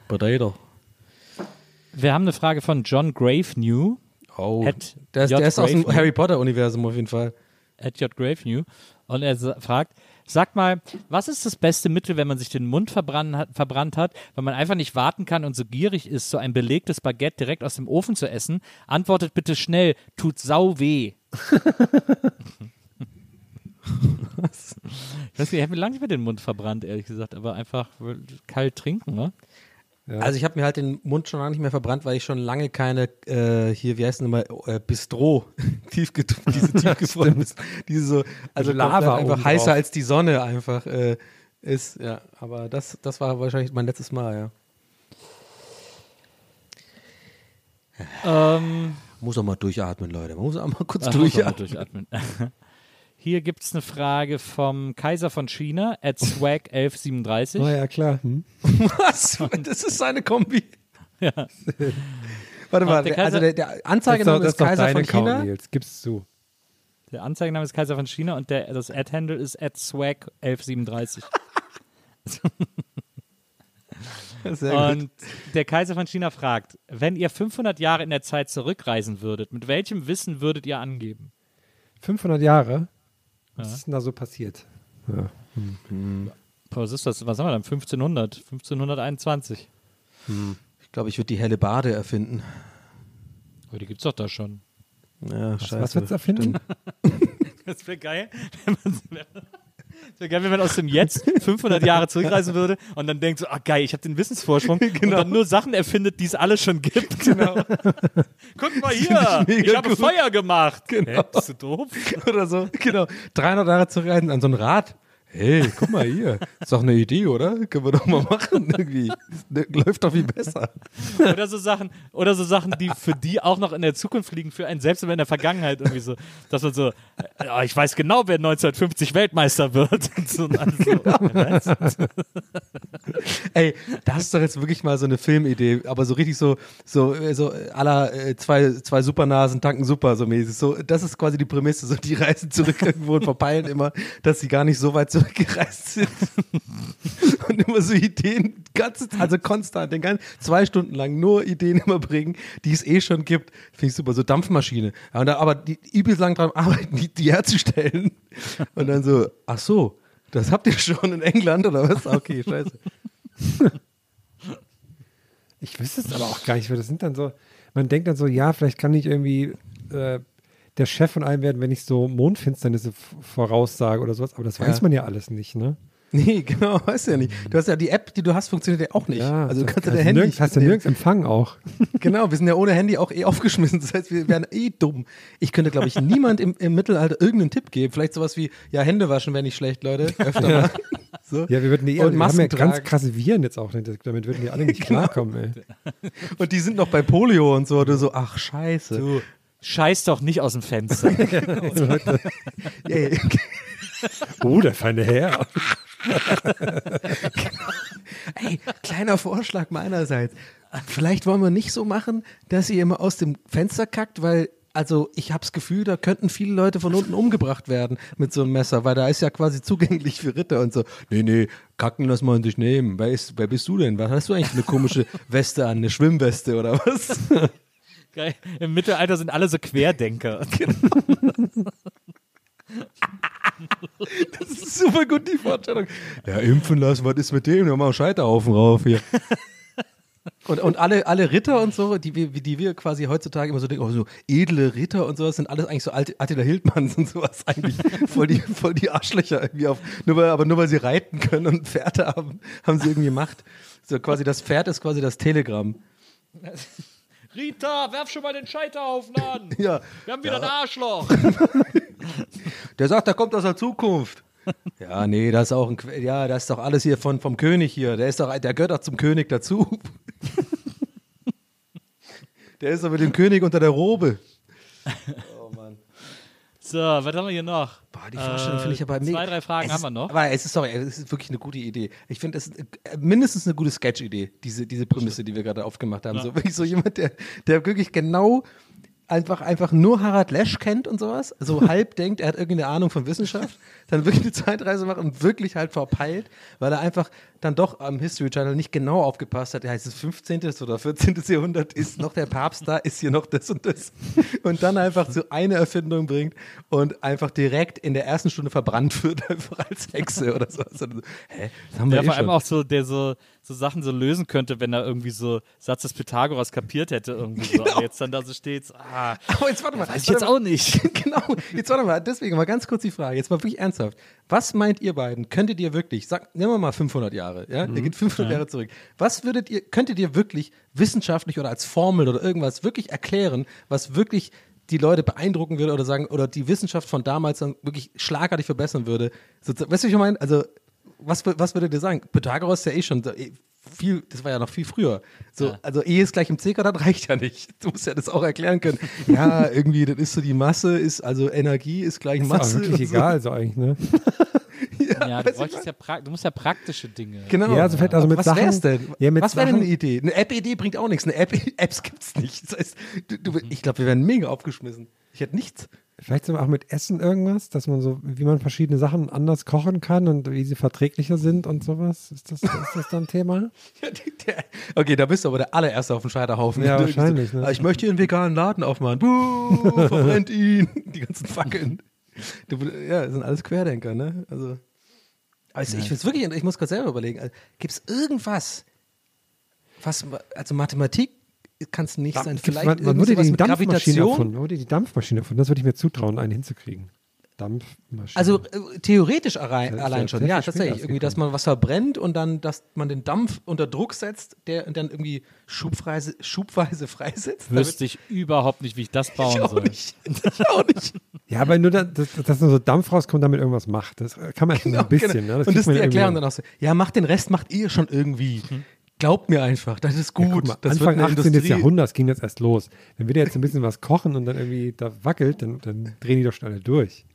Predator. Wir haben eine Frage von John Gravenew. Oh, At der ist, J. der ist aus dem. Harry Potter-Universum auf jeden Fall. at J. Gravenew. Und er fragt, sag mal, was ist das beste Mittel, wenn man sich den Mund verbrannt hat, verbrannt hat, weil man einfach nicht warten kann und so gierig ist, so ein belegtes Baguette direkt aus dem Ofen zu essen? Antwortet bitte schnell, tut sau weh. Ich weiß nicht, ich habe mir lange nicht mehr den Mund verbrannt, ehrlich gesagt, aber einfach kalt trinken, ne? Also ich habe mir halt den Mund schon lange nicht mehr verbrannt, weil ich schon lange keine, äh, hier, wie heißt denn immer, äh, Bistro, tiefget diese tiefgefroren, Bist- diese so, also Lava einfach heißer drauf. als die Sonne einfach äh, ist, ja. Aber das, das war wahrscheinlich mein letztes Mal, ja. Ähm, Muss auch mal durchatmen, Leute. Man muss auch mal kurz muss auch mal durchatmen. Hier gibt es eine Frage vom Kaiser von China, at swag 1137. Oh ja, klar. Hm? Was? Das ist seine Kombi. Ja. Warte mal, der also der, der Anzeigename das ist Kaiser von China. Nils. Gib's zu. Der Anzeigename ist Kaiser von China und der, das Ad-Handle ist at swag 1137. Sehr gut. Und der Kaiser von China fragt, wenn ihr 500 Jahre in der Zeit zurückreisen würdet, mit welchem Wissen würdet ihr angeben? 500 Jahre? Was ist denn da so passiert? Ja. Boah, Was ist das? Was haben wir dann? 1500, 1521. Ich glaube, ich würde die helle Bade erfinden. Oh, die gibt's doch da schon. Ja, scheiße. Was wird's erfinden? Das wäre geil, wenn man, das wär geil, wenn man aus dem Jetzt 500 Jahre zurückreisen würde und dann denkt so, ah geil, ich habe den Wissensvorsprung und dann nur Sachen erfindet, die es alle schon gibt. Genau. Guck mal hier, mega ich habe gut. Feuer gemacht. Genau. Hä, bist du doof? Oder so. Genau. 300 Jahre zurückreisen an so ein Rad. Hey, guck mal hier, ist doch eine Idee, oder? Können wir doch mal machen irgendwie. Das Läuft doch viel besser. Oder so Sachen, oder so Sachen, die für die auch noch in der Zukunft liegen, für einen selbst in der Vergangenheit irgendwie so, dass man so, äh, ich weiß genau, wer 1950 Weltmeister wird. Und so, und alles so, was? Ey, das ist doch jetzt wirklich mal so eine Filmidee, aber so richtig so, so, äh, so aller äh, zwei, zwei Supernasen tanken super, so mäßig. So, das ist quasi die Prämisse. So, die reisen zurück irgendwo und verpeilen immer, dass sie gar nicht so weit zurückgereist sind. und immer so Ideen, ganz, also konstant, den ganzen zwei Stunden lang nur Ideen immer bringen, die es eh schon gibt. Finde ich super. So Dampfmaschine. Ja, da, aber die übelst lang dran arbeiten, die, die herzustellen. Und dann so, ach so, das habt ihr schon in England oder was? Okay, scheiße. Ich wüsste es aber auch gar nicht, weil das sind dann so, man denkt dann so, ja, vielleicht kann ich irgendwie äh, der Chef von einem werden, wenn ich so Mondfinsternisse voraussage oder sowas, aber das weiß Ja. man ja alles nicht, ne? Nee, genau, weißt du ja nicht. Du hast ja die App, die du hast, funktioniert ja auch nicht. also du kannst ja dein Handy. nirgends, hast ja nirgends Empfang auch. Genau, wir sind ja ohne Handy auch eh aufgeschmissen. Das heißt, wir wären eh dumm. Ich könnte, glaube ich, niemand im, im Mittelalter irgendeinen Tipp geben. Vielleicht sowas wie, ja, Hände waschen wäre nicht schlecht, Leute. Öfter mal. So. Ja, wir würden die, Und wir haben ja Masken ganz krasse Viren jetzt auch, nicht. damit würden die alle nicht Genau. klarkommen, ey. Und die sind noch bei Polio und so. Du so, ach, scheiße. Du scheiß doch nicht aus dem Fenster. Oh, der feine Herr. ey, kleiner Vorschlag meinerseits. Vielleicht wollen wir nicht so machen, dass ihr immer aus dem Fenster kackt, weil also ich habe das Gefühl, da könnten viele Leute von unten umgebracht werden mit so einem Messer, weil da ist ja quasi zugänglich für Ritter und so. Nee, nee, kacken lass mal dich nehmen. Wer, ist, wer bist du denn? Was hast du eigentlich für eine komische Weste an? Eine Schwimmweste oder was? Geil. Im Mittelalter sind alle so Querdenker. Das ist super gut, die Vorstellung. Ja, impfen lassen, was ist mit dem? Wir machen einen Scheiterhaufen rauf hier. Und, und alle, alle Ritter und so, die wir, die wir quasi heutzutage immer so denken, oh, so edle Ritter und sowas, sind alles eigentlich so alte Attila Hildmanns und sowas eigentlich voll die, voll die Arschlöcher irgendwie auf. Nur weil, aber nur weil sie reiten können und Pferde haben, haben sie irgendwie Macht. So quasi das Pferd ist quasi das Telegramm. Rita, werf schon mal den Scheiterhaufen an. Ja. Wir haben wieder ein Arschloch. Der sagt, der kommt aus der Zukunft. Ja, nee, das ist auch ein, Que- ja, das ist doch alles hier von, vom König hier. Der ist doch, der gehört doch zum König dazu. Der ist doch mit dem König unter der Robe. So, was haben wir hier noch? Boah, die Vorstellung finde ich aber mega. Zwei, drei Fragen es haben wir ist, noch. Aber es ist, sorry, es ist wirklich eine gute Idee. Ich finde, es ist äh, mindestens eine gute Sketch-Idee, diese, diese Prämisse, die wir gerade aufgemacht haben. So wirklich so jemand, der, der wirklich genau einfach, einfach nur Harald Lesch kennt und sowas, so halb denkt, er hat irgendeine Ahnung von Wissenschaft, dann wirklich eine Zeitreise macht und wirklich halt verpeilt, weil er einfach dann doch am History Channel nicht genau aufgepasst hat. Ja, heißt es 15. oder 14. Jahrhundert, ist noch der Papst da, ist hier noch das und das. Und dann einfach so eine Erfindung bringt und einfach direkt in der ersten Stunde verbrannt wird, einfach als Hexe oder so. Also, hä, das haben wir Der eh vor allem schon. auch so, der so, so Sachen so lösen könnte, wenn er irgendwie so Satz des Pythagoras kapiert hätte irgendwie so. Genau. Aber jetzt dann da so steht, ah, Aber jetzt warte mal. weiß ich jetzt mal. auch nicht. genau, jetzt warte mal, deswegen mal ganz kurz die Frage, jetzt mal wirklich ernsthaft. Was meint ihr beiden, könntet ihr wirklich, sag, nehmen wir mal 500 Jahre, ja, ihr geht 500 Jahre zurück, was würdet ihr, könntet ihr wirklich wissenschaftlich oder als Formel oder irgendwas wirklich erklären, was wirklich die Leute beeindrucken würde oder sagen, oder die Wissenschaft von damals dann wirklich schlagartig verbessern würde? So, weißt du, was ich meine? Also, was, was würdet ihr sagen? Pythagoras ist ja eh schon eh, viel, das war ja noch viel früher. So, Also E ist gleich im C das reicht ja nicht. Du musst ja das auch erklären können. Ja, irgendwie, das ist so die Masse, ist also Energie ist gleich Ist Masse. wirklich und so. egal, so eigentlich, ne? Ja, du, weißt du, ja du musst ja praktische Dinge. Genau. Ja, also vielleicht also mit was Sachen- wär's denn? Ja, mit was wäre denn eine Idee? Eine App-Idee bringt auch nichts. Eine App Apps gibt's nicht. Das heißt, du, du, ich glaube, wir wären mega aufgeschmissen. Ich hätte nichts. Vielleicht auch mit Essen irgendwas, dass man so, wie man verschiedene Sachen anders kochen kann und wie sie verträglicher sind und sowas. Ist das, ist das dann Thema? Ja, Okay, da bist du aber der allererste auf dem Scheiterhaufen. Ja, wahrscheinlich, ne? "Ah, Ich möchte hier einen veganen Laden aufmachen. Buh, verbrennt ihn. Die ganzen Fackeln. Du, ja, sind alles Querdenker, ne? Also, also ich finde es wirklich, ich muss gerade selber überlegen. Gibt es irgendwas, was, also Mathematik kann es nicht sein. Gibt's- Vielleicht man, man sowas die mit Dampfmaschine erfunden. Man würde die Dampfmaschine erfunden. Das würde ich mir zutrauen, einen hinzukriegen. Dampfmaschine. Also äh, theoretisch allein, Das allein schon, ja, tatsächlich. Irgendwie, dass man was verbrennt und dann, dass man den Dampf unter Druck setzt, der dann irgendwie schubweise, schubweise freisetzt. Wüsste ich überhaupt nicht, wie ich das bauen ich auch soll. nicht. Ich auch nicht. ja, aber nur, da- dass, dass nur so Dampf rauskommt, damit irgendwas macht. Das kann man schon ein bisschen. Genau. Ne? und kriegt das ist die Erklärung dann auch so. Ja, macht den Rest, macht ihr schon irgendwie. Glaubt mir einfach, das ist gut. Ja, mal, das Anfang wird eine 18. Industrie. Jahrhunderts ging das erst los. Wenn wir da jetzt ein bisschen was kochen und dann irgendwie da wackelt, dann, dann drehen die doch schon alle durch.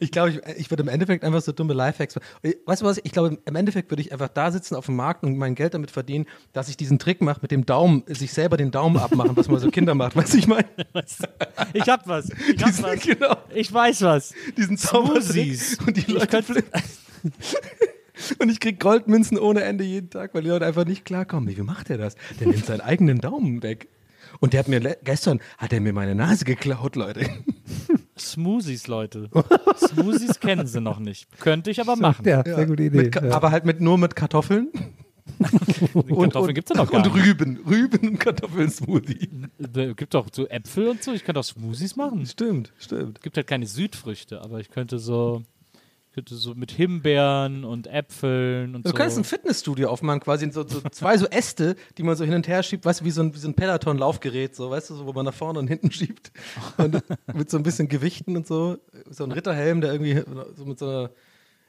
Ich glaube, ich, ich würde im Endeffekt einfach so dumme Lifehacks. Weißt du was? Ich glaube, im Endeffekt würde ich einfach da sitzen auf dem Markt und mein Geld damit verdienen, dass ich diesen Trick mache mit dem Daumen, sich selber den Daumen abmachen, was man so Kinder macht. Weißt du, ich meine? Ich hab was. Ich hab Diesen- was. genau. Ich weiß was. Diesen Zaubertrick. Smoothies. Und die Ich Leute flippen. Und ich krieg Goldmünzen ohne Ende jeden Tag, weil die Leute einfach nicht klarkommen. Wie macht er das? Der nimmt seinen eigenen Daumen weg. Und der hat mir gestern hat er mir meine Nase geklaut, Leute. Smoothies, Leute. Smoothies kennen sie noch nicht. Könnte ich aber machen. Ja, sehr gute Idee. Mit, ja. Aber halt mit, nur mit Kartoffeln. Kartoffeln gibt's ja noch gar Und nicht. Rüben. Rüben und Kartoffeln-Smoothie. Gibt doch so Äpfel und so. Ich könnte auch Smoothies machen. Stimmt, stimmt. gibt halt keine Südfrüchte, aber ich könnte so, so mit Himbeeren und Äpfeln und Du so. kannst ein Fitnessstudio aufmachen, quasi so, so zwei so Äste, die man so hin und her schiebt, weißt du, wie so ein, wie so ein Peloton-Laufgerät, so, weißt du, so, wo man nach vorne und hinten schiebt. Und mit so ein bisschen Gewichten und so. So ein Ritterhelm, der irgendwie so mit so einer.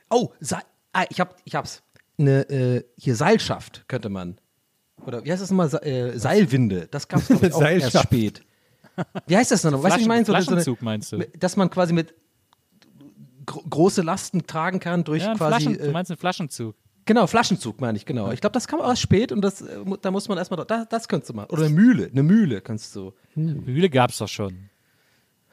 Oh, Sa ah, ich, hab, ich hab's. Eine, äh, hier Seilschaft könnte man. Oder wie heißt das nochmal? Sa äh, Seilwinde. Das gab's auch erst spät. Wie heißt das denn noch? Weißt du, was ich meine? So, so eine- meinst du? Dass man quasi mit gro große Lasten tragen kann durch Ja, quasi. Flaschen, du äh, meinst einen Flaschenzug. Genau, Flaschenzug meine ich, genau. Ich glaube, das kam erst spät und das, äh, da muss man erstmal, da, das könntest du machen. Oder eine Mühle, eine Mühle kannst du. Mühle gab's doch schon.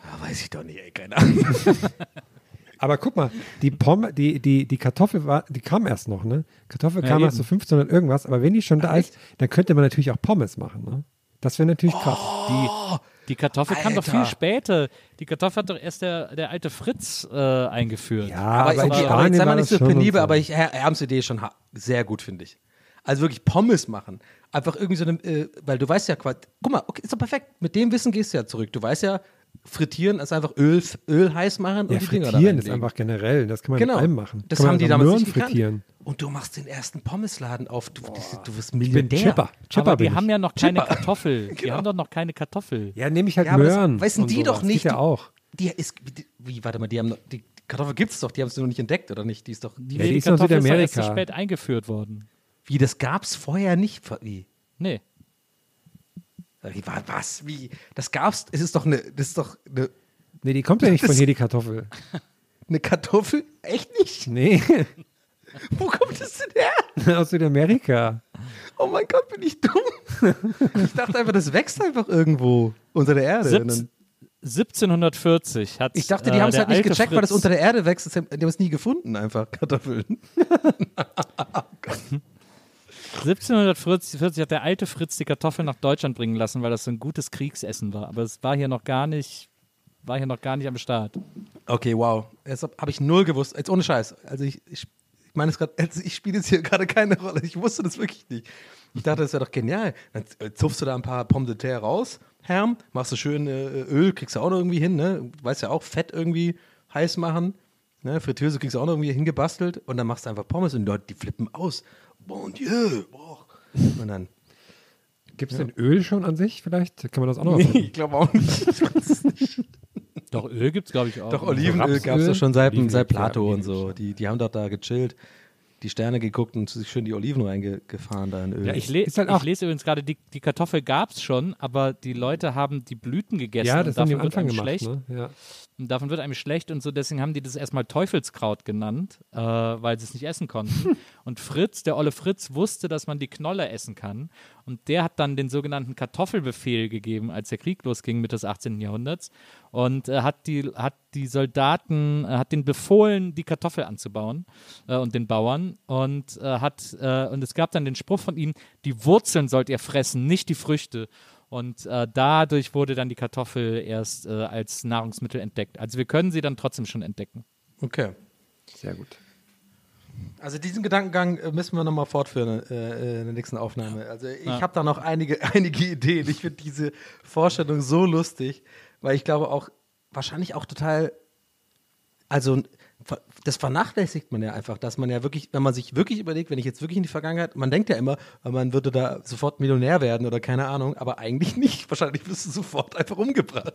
Ah, weiß ich doch nicht, ey, keine Ahnung. Aber guck mal, die Pomme, die, die, die Kartoffel war, die kam erst noch, ne? Kartoffel Ja, kam erst eben. so 1500 irgendwas, aber wenn die schon da ist, dann könnte man natürlich auch Pommes machen, ne? Das wäre natürlich krass. Die, die Kartoffel kam doch viel Alter. später. Die Kartoffel hat doch erst der, der alte Fritz äh, eingeführt. Ja, aber, aber, in aber jetzt sei mal nicht das so penibel, so. aber ich, Herr Herms Idee ist schon sehr gut, finde ich. Also wirklich Pommes machen. Einfach irgendwie so eine, äh, weil du weißt ja, quasi- guck mal, okay, ist doch perfekt. Mit dem Wissen gehst du ja zurück. Du weißt ja, frittieren ist einfach Öl, Öl heiß machen ja, und die Dinger da frittieren ist einfach generell, das kann man Genau. mit allem machen. Das kann haben die damals Möhren nicht gekannt. frittieren. Und du machst den ersten Pommesladen auf. Du, du wirst Ich bin. Chipper. Chipper aber die ich. haben ja noch keine Chipper. Kartoffel. Die Genau. haben doch noch keine Kartoffel. Ja, nehme ich halt Ja, das Möhren. wissen und die sowas. doch nicht. Geht ja Die- auch. Die ist, die, wie, warte mal, die haben noch, die Kartoffel gibt's doch, die haben sie noch nicht entdeckt, oder nicht? Die ist doch, Die, Ja, die die ist noch Kartoffel ist doch erst zu Südamerika. spät eingeführt worden. wie, das gab's vorher nicht? Wie? Nee. Was? Wie? Das gab's, es ist doch eine, das ist doch eine, Nee, die kommt ja nicht von hier, die Kartoffel. eine Kartoffel? Echt nicht? Nee, Wo kommt das denn her? aus Südamerika. Oh mein Gott, bin ich dumm. Ich dachte einfach, das wächst einfach irgendwo unter der Erde. Dann, 1740 hat ich dachte, die äh, haben es halt nicht gecheckt, weil das Fritz- unter der Erde wächst. Die haben es nie gefunden, einfach, Kartoffeln. 1740 hat der alte Fritz die Kartoffeln nach Deutschland bringen lassen, weil das so ein gutes Kriegsessen war. Aber es war hier noch gar nicht, war hier noch gar nicht am Start. Okay, wow. Jetzt habe hab ich null gewusst. Jetzt ohne Scheiß. Also ich, ich, ich meine es gerade, also ich spiele jetzt hier gerade keine Rolle. Ich wusste das wirklich nicht. Ich dachte, das wäre doch genial. Dann äh, zupfst du da ein paar Pommes de terre raus, Herm, machst du schön äh, Öl, kriegst du auch noch irgendwie hin, ne? Weißt ja auch, Fett irgendwie heiß machen. Ne? Fritteuse kriegst du auch noch irgendwie hingebastelt und dann machst du einfach Pommes und die Leute, die flippen aus. Bon Dieu, boah. Und dann, Gibt es denn Öl schon an sich vielleicht? Kann man das auch noch nee, ich glaube auch nicht. Doch, Öl gibt es, glaube ich, auch. Doch, Olivenöl gab es doch schon seit, Olivenöl, seit Plato ja, und so. Die, die haben doch da gechillt, die Sterne geguckt und sich schön die Oliven reingefahren da in Öl. Ja, ich, le halt ich lese übrigens gerade, die, die Kartoffel gab es schon, aber die Leute haben die Blüten gegessen. Ja, und das haben die am Anfang gemacht. schlecht. Ne? Ja. Und davon wird einem schlecht und so, deswegen haben die das erstmal Teufelskraut genannt, äh, weil sie es nicht essen konnten. und Fritz, der olle Fritz, wusste, dass man die Knolle essen kann. Und der hat dann den sogenannten Kartoffelbefehl gegeben, als der Krieg losging Mitte des 18. Jahrhunderts. Und äh, hat, die, hat die Soldaten, äh, hat den befohlen, die Kartoffel anzubauen äh, und den Bauern. Und, äh, hat, äh, und es gab dann den Spruch von ihm, die Wurzeln sollt ihr fressen, nicht die Früchte. Und äh, dadurch wurde dann die Kartoffel erst äh, als Nahrungsmittel entdeckt. Also wir können sie dann trotzdem schon entdecken. Okay. Sehr gut. Also diesen Gedankengang äh, müssen wir nochmal fortführen äh, äh, in der nächsten Aufnahme. Also ich Ja. habe da noch einige, einige Ideen. Ich finde diese Vorstellung so lustig, weil ich glaube auch, wahrscheinlich auch total, also das vernachlässigt man ja einfach, dass man ja wirklich, wenn man sich wirklich überlegt, wenn ich jetzt wirklich in die Vergangenheit, man denkt ja immer, man würde da sofort Millionär werden oder keine Ahnung, aber eigentlich nicht. Wahrscheinlich wirst du sofort einfach umgebracht.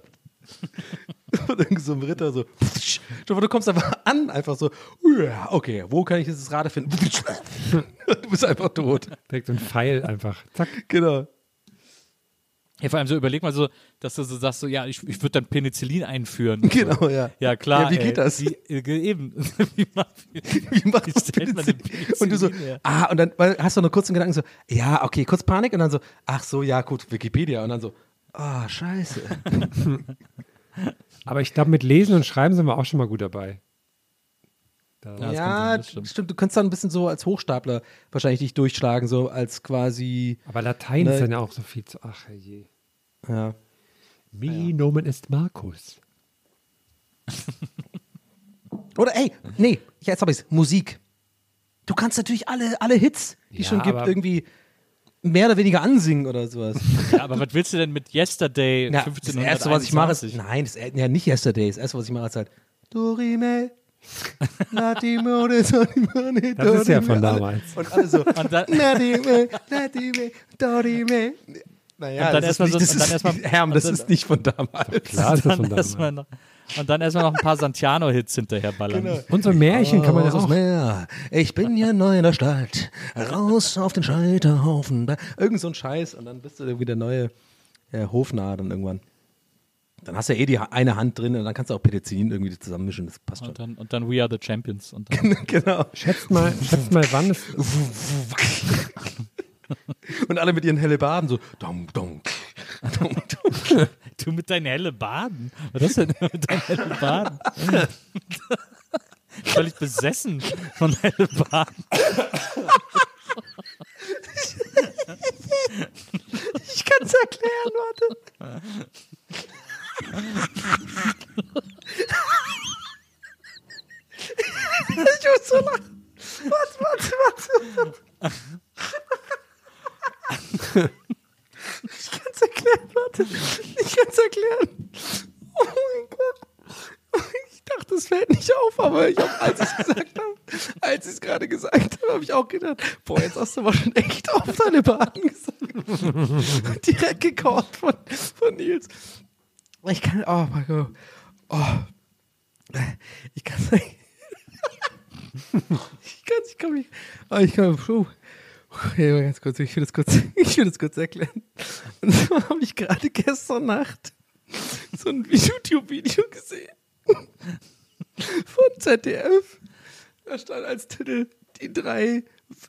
Und irgend so ein Ritter so, du kommst einfach an, einfach so, ja, okay, wo kann ich jetzt das Rad finden? Du bist einfach tot. Direkt so ein Pfeil einfach. Zack. Genau. Ja, vor allem so überleg mal so, dass du so sagst, so ja, ich, ich würde dann Penicillin einführen. Genau, ja. Ja, klar. Ja, wie ey. geht das? Wie, äh, eben. wie macht, Wie macht Wie man stellt man Penicillin? Und du so, Penicillin her? ah, und dann weil, hast du noch kurz den Gedanken so, ja, okay, kurz Panik und dann so, ach so, ja, gut, Wikipedia. Und dann so, ah, scheiße. Aber ich glaube, mit Lesen und Schreiben sind wir auch schon mal gut dabei. Da, Ja, ja, sein, das stimmt. stimmt. Du könntest dann ein bisschen so als Hochstapler wahrscheinlich dich durchschlagen, so als quasi, Aber Latein Ne. ist dann ja auch so viel zu. Ach je. ja. Mi nomen est Markus. Oder ey, nee, jetzt hab ich's, Musik. Du kannst natürlich alle, alle Hits, die Ja, es schon gibt, irgendwie mehr oder weniger ansingen oder sowas. ja, aber was willst du denn mit Yesterday Ja, das 1521? erste, was ich mache, ist, nein, das, ja, nicht Yesterday, das erste, was ich mache, ist halt, Dorime, Das ist ja von damals. Und alle so, Und dann-. Naja, Und dann das ist erstmal nicht, so- das ist, erstmal- Herm, und das dann- ist nicht von damals. Klar ist das von damals. noch, und dann erstmal noch ein paar Santiano-Hits hinterher ballern. Genau. Und so Märchen kann man ja auch. Meer, ich bin ja neu in der Stadt, raus auf den Scheiterhaufen. Irgend so ein Scheiß und dann bist du irgendwie der neue äh, Hofnarr dann irgendwann. Dann hast du ja eh die eine Hand drin und dann kannst du auch Penicillin irgendwie zusammenmischen, das passt schon. Und dann, und dann We Are the Champions. Und dann, genau. Schätzt mal, schätzt mal, wann es. Und alle mit ihren Hellebarden so, dong, dong, dong, dong. du mit deinen helle Baden. Was ist denn mit deinen helle Baden? Völlig besessen von helle Baden. Ich kann es erklären, warte. Ich muss so lachen. Warte, warte, warte. Ich kann es erklären, warte. Ich kann es erklären. Oh mein Gott. Ich dachte, es fällt nicht auf, aber ich hab, als ich es gesagt habe, als ich es gerade gesagt habe, habe ich auch gedacht, boah, jetzt hast du aber schon echt auf deine Baden gesagt. Direkt gekauft von, von Nils. Ich kann, oh mein Gott. Oh. Ich kann es nicht. Ich kann es, ich kann mich, oh, ich kann, puh. Mal ganz kurz, ich will das kurz, ich will das kurz erklären. Und zwar habe ich gerade gestern Nacht so ein YouTube-Video gesehen von ZDF. Da stand als Titel die drei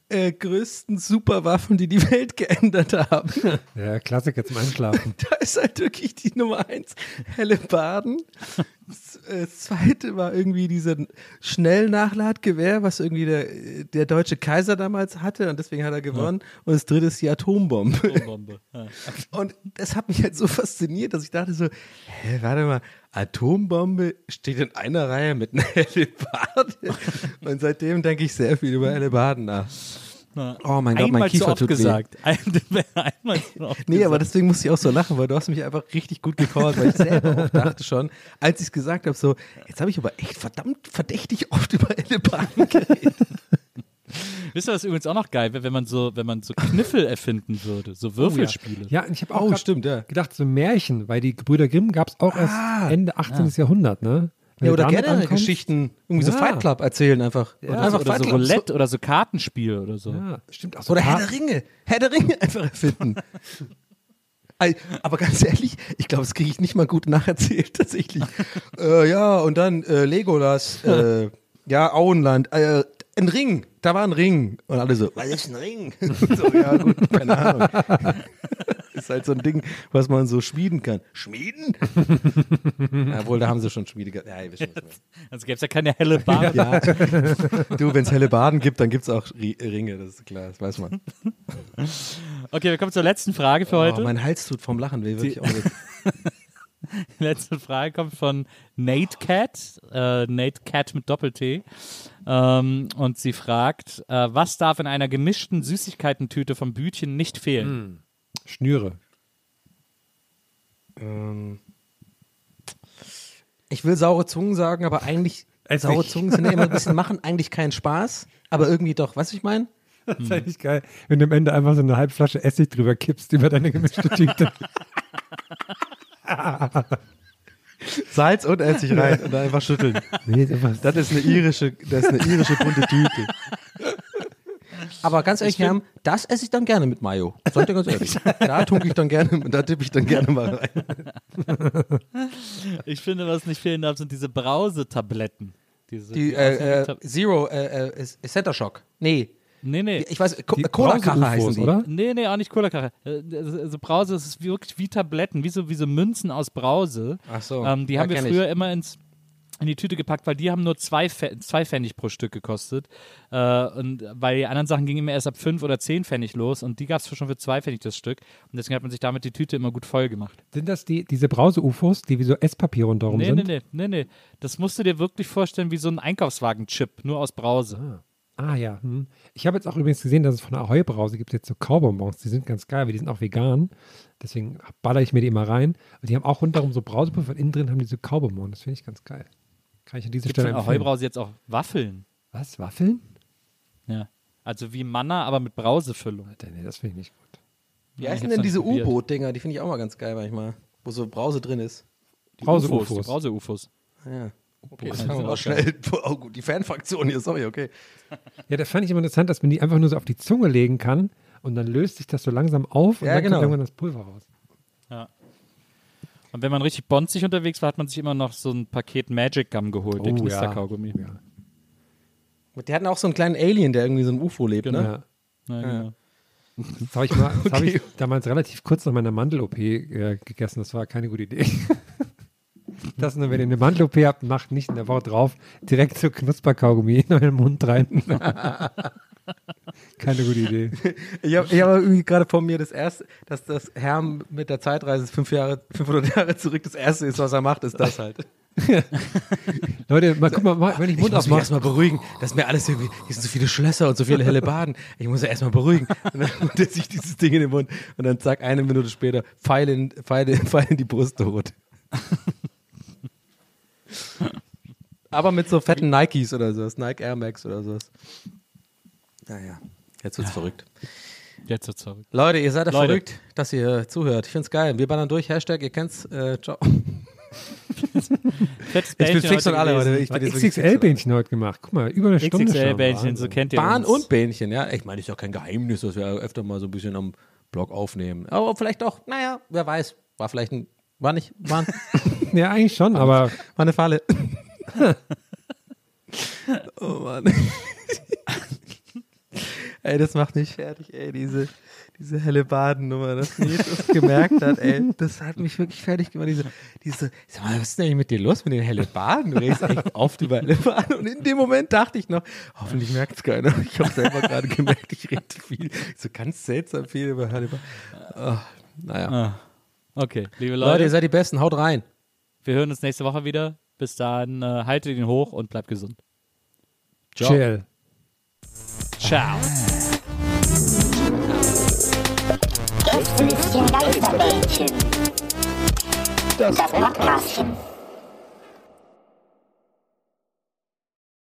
äh, größten Superwaffen, die die Welt geändert haben. Ja, Klassiker zum Einschlafen. Da ist halt wirklich die Nummer eins helle Baden. Das äh, zweite war irgendwie dieser Schnellnachladgewehr, was irgendwie der, der deutsche Kaiser damals hatte und deswegen hat er gewonnen. Und das dritte ist die Atombombe. Bombe. Ja. Und das hat mich halt so fasziniert, dass ich dachte so, hä, warte mal, Atombombe steht in einer Reihe mit einer Hellebarde. Und seitdem denke ich sehr viel über Hellebarden nach. Oh mein Gott, Einmal mein zu Kiefer tut gesagt. Ein, einmal zu oft Nee, aber gesagt. deswegen musste ich auch so lachen, weil du hast mich einfach richtig gut gecallt, weil ich selber auch dachte schon, als ich es gesagt habe, so, jetzt habe ich aber echt verdammt verdächtig oft über Hellebarden geredet. Wisst ihr, was übrigens auch noch geil wäre, wenn man so, wenn man so Kniffel erfinden würde, so Würfelspiele. Ja, ich habe auch Oh, stimmt, ja. gedacht, so Märchen, weil die Gebrüder Grimm gab es auch erst Ah. Ende 18. Jahrhundert, ne? Wenn Ja, oder ankommst- Geschichten, irgendwie so Ja. Fight Club erzählen einfach. Oder, einfach so, oder Fight so. Roulette oder so Kartenspiel oder so. Ja, stimmt auch so. Oder Herr der Ringe. Herr der Ringe einfach erfinden. Aber ganz ehrlich, ich glaube, das kriege ich nicht mal gut nacherzählt, tatsächlich. äh, ja, und dann äh, Legolas, äh, ja, Auenland, äh, ein Ring, da war ein Ring. Und alle so, was ist ein Ring? so, ja, gut, keine Ahnung. Ist halt so ein Ding, was man so schmieden kann. Schmieden? Jawohl, da haben sie schon Schmiede gehabt. Ja. Also gäbe es ja keine helle Bahn. Ja, du, wenn es helle Baden gibt, dann gibt es auch Ri- Ringe, das ist klar, das weiß man. Okay, wir kommen zur letzten Frage für heute. Oh, mein Hals tut vom Lachen weh, wirklich. Die letzte Frage kommt von Nate Cat, äh, Nate Cat mit Doppel-T. Ähm, und sie fragt, äh, was darf in einer gemischten Süßigkeitentüte vom Bütchen nicht fehlen? Schnüre. ähm, Ich will saure Zungen sagen, aber eigentlich Essig. saure Zungen sind ja immer ein bisschen machen eigentlich keinen Spaß, aber irgendwie doch. Weißt du, ich meine? Das ist eigentlich geil, wenn du am Ende einfach so eine halbe Flasche Essig drüber kippst über deine gemischte Tüte. Salz und Essig rein und dann einfach schütteln. nee, Das ist eine irische, das ist eine irische bunte Tüte. Aber ganz ehrlich, Herm, das esse ich dann gerne mit Mayo. Sag dir ganz ehrlich. Da tunke ich dann gerne, da tippe ich dann gerne mal rein. Ich finde, was nicht fehlen darf, sind diese Brausetabletten. Diese, Die die äh, äh, Zero äh, äh, Center Shock. Nee, nee, nee. ich weiß, Co die Cola-Kache heißen die. oder? Nee, nee, auch nicht Cola-Kache. Äh, Also Brause, das ist wirklich wie Tabletten, wie so, wie so Münzen aus Brause. Ach so, Ähm, die ja, haben wir kenn ich. früher immer ins, in die Tüte gepackt, weil die haben nur zwei, zwei Pfennig pro Stück gekostet. Äh, und weil die anderen Sachen gingen immer erst ab fünf oder zehn Pfennig los und die gab es schon für zwei Pfennig das Stück. Und deswegen hat man sich damit die Tüte immer gut voll gemacht. sind das die, diese Brause-UFOs, die wie so Esspapier rundherum Nee, sind? nee, nee, nee, nee. Das musst du dir wirklich vorstellen wie so ein Einkaufswagen-Chip, nur aus Brause. Ah ja. Hm. Ich habe jetzt auch übrigens gesehen, dass es von der Ahoi-Brause gibt jetzt so Kaubonbons. Die sind ganz geil, weil die sind auch vegan. Deswegen baller ich mir die immer rein. Und die haben auch rundherum so Brausepulver innen drin haben die so Kaubonbons. Das finde ich ganz geil. Kann ich an dieser Gibt Stelle. Ahoi-Brause jetzt auch Waffeln. Was? Waffeln? Ja. Also wie Manna, aber mit Brausefüllung. Alter, nee, das finde ich nicht gut. Wie Ja, heißen denn diese. U-Boot-Dinger? Die finde ich auch mal ganz geil manchmal. Wo so Brause drin ist. Brause-UFOs. Die Brause-UFOs. Ja. Okay, das mal auch schnell. Oh, gut, die Fanfraktion hier, sorry, okay. Ja, das fand ich immer interessant, dass man die einfach nur so auf die Zunge legen kann und dann löst sich das so langsam auf und Ja, dann genau. kommt irgendwann das Pulver raus. Und wenn man richtig bonzig unterwegs war, hat man sich immer noch so ein Paket Magic Gum geholt, der Oh, ja. Knisterkaugummi. Ja. Die hatten auch so einen kleinen Alien, der irgendwie so ein UFO lebt, ne? Ja. Ja, genau. Das habe ich, mal- das hab Okay. ich damals relativ kurz nach meiner Mandel-OP äh, gegessen. Das war keine gute Idee. Das nur, wenn ihr eine Mandel-OP habt, macht nicht in der Woche drauf direkt so Knusperkaugummi in euren Mund rein. keine gute Idee. Ich habe ich hab irgendwie gerade vor mir das erste, dass das Herm mit der Zeitreise fünf Jahre, 500 Jahre zurück das erste ist, was er macht, ist das halt. Leute, mal guck mal, wenn ich Ich Mund muss mich erstmal beruhigen. Das ist mir alles irgendwie, hier sind so viele Schlösser und so viele helle Baden. Ich muss ja erstmal beruhigen. Und dann holt er sich dieses Ding in den Mund und dann zack, eine Minute später, Pfeil in, Pfeil, in- Pfeil in die Brust tot. Aber mit so fetten Nikes oder sowas, Nike Air Max oder sowas. Naja, jetzt wird's verrückt. Jetzt wird's verrückt. Leute, ihr seid ja Leute. verrückt, dass ihr zuhört. Ich find's geil. Wir ballern durch. Hashtag, ihr kennt's. Äh, ciao. Ich bin fix und heute alle heute. Ich bin XXL-Bähnchen heute gemacht. Guck mal, über eine Stunde schon. XXL-Bällchen, so kennt ihr Bahn uns. und Bähnchen, ja. Ich meine, ist ja kein Geheimnis, dass wir öfter mal so ein bisschen am Blog aufnehmen. Aber vielleicht doch, naja, wer weiß. War vielleicht ein, war nicht, war, war Ja, eigentlich schon, aber eine Falle. oh Mann. ey, das macht mich fertig, ey, diese, diese helle Badennummer, dass Jesus gemerkt hat, ey. Das hat mich wirklich fertig gemacht. Diese, diese, sag mal, was ist denn eigentlich mit dir los mit den helle Baden? Du redest echt oft über helle Baden. Und in dem Moment dachte ich noch, hoffentlich merkt es keiner. Ich habe selber gerade gemerkt, ich rede viel, so ganz seltsam viel über helle Baden. Oh, naja. Ah. Okay, liebe Leute, Leute, ihr seid die Besten, haut rein. wir hören uns nächste Woche wieder. Bis dahin, äh, haltet ihn hoch und bleibt gesund. chill. Ciao. Gästelistchen Geisterbällchen. Das Podcastchen.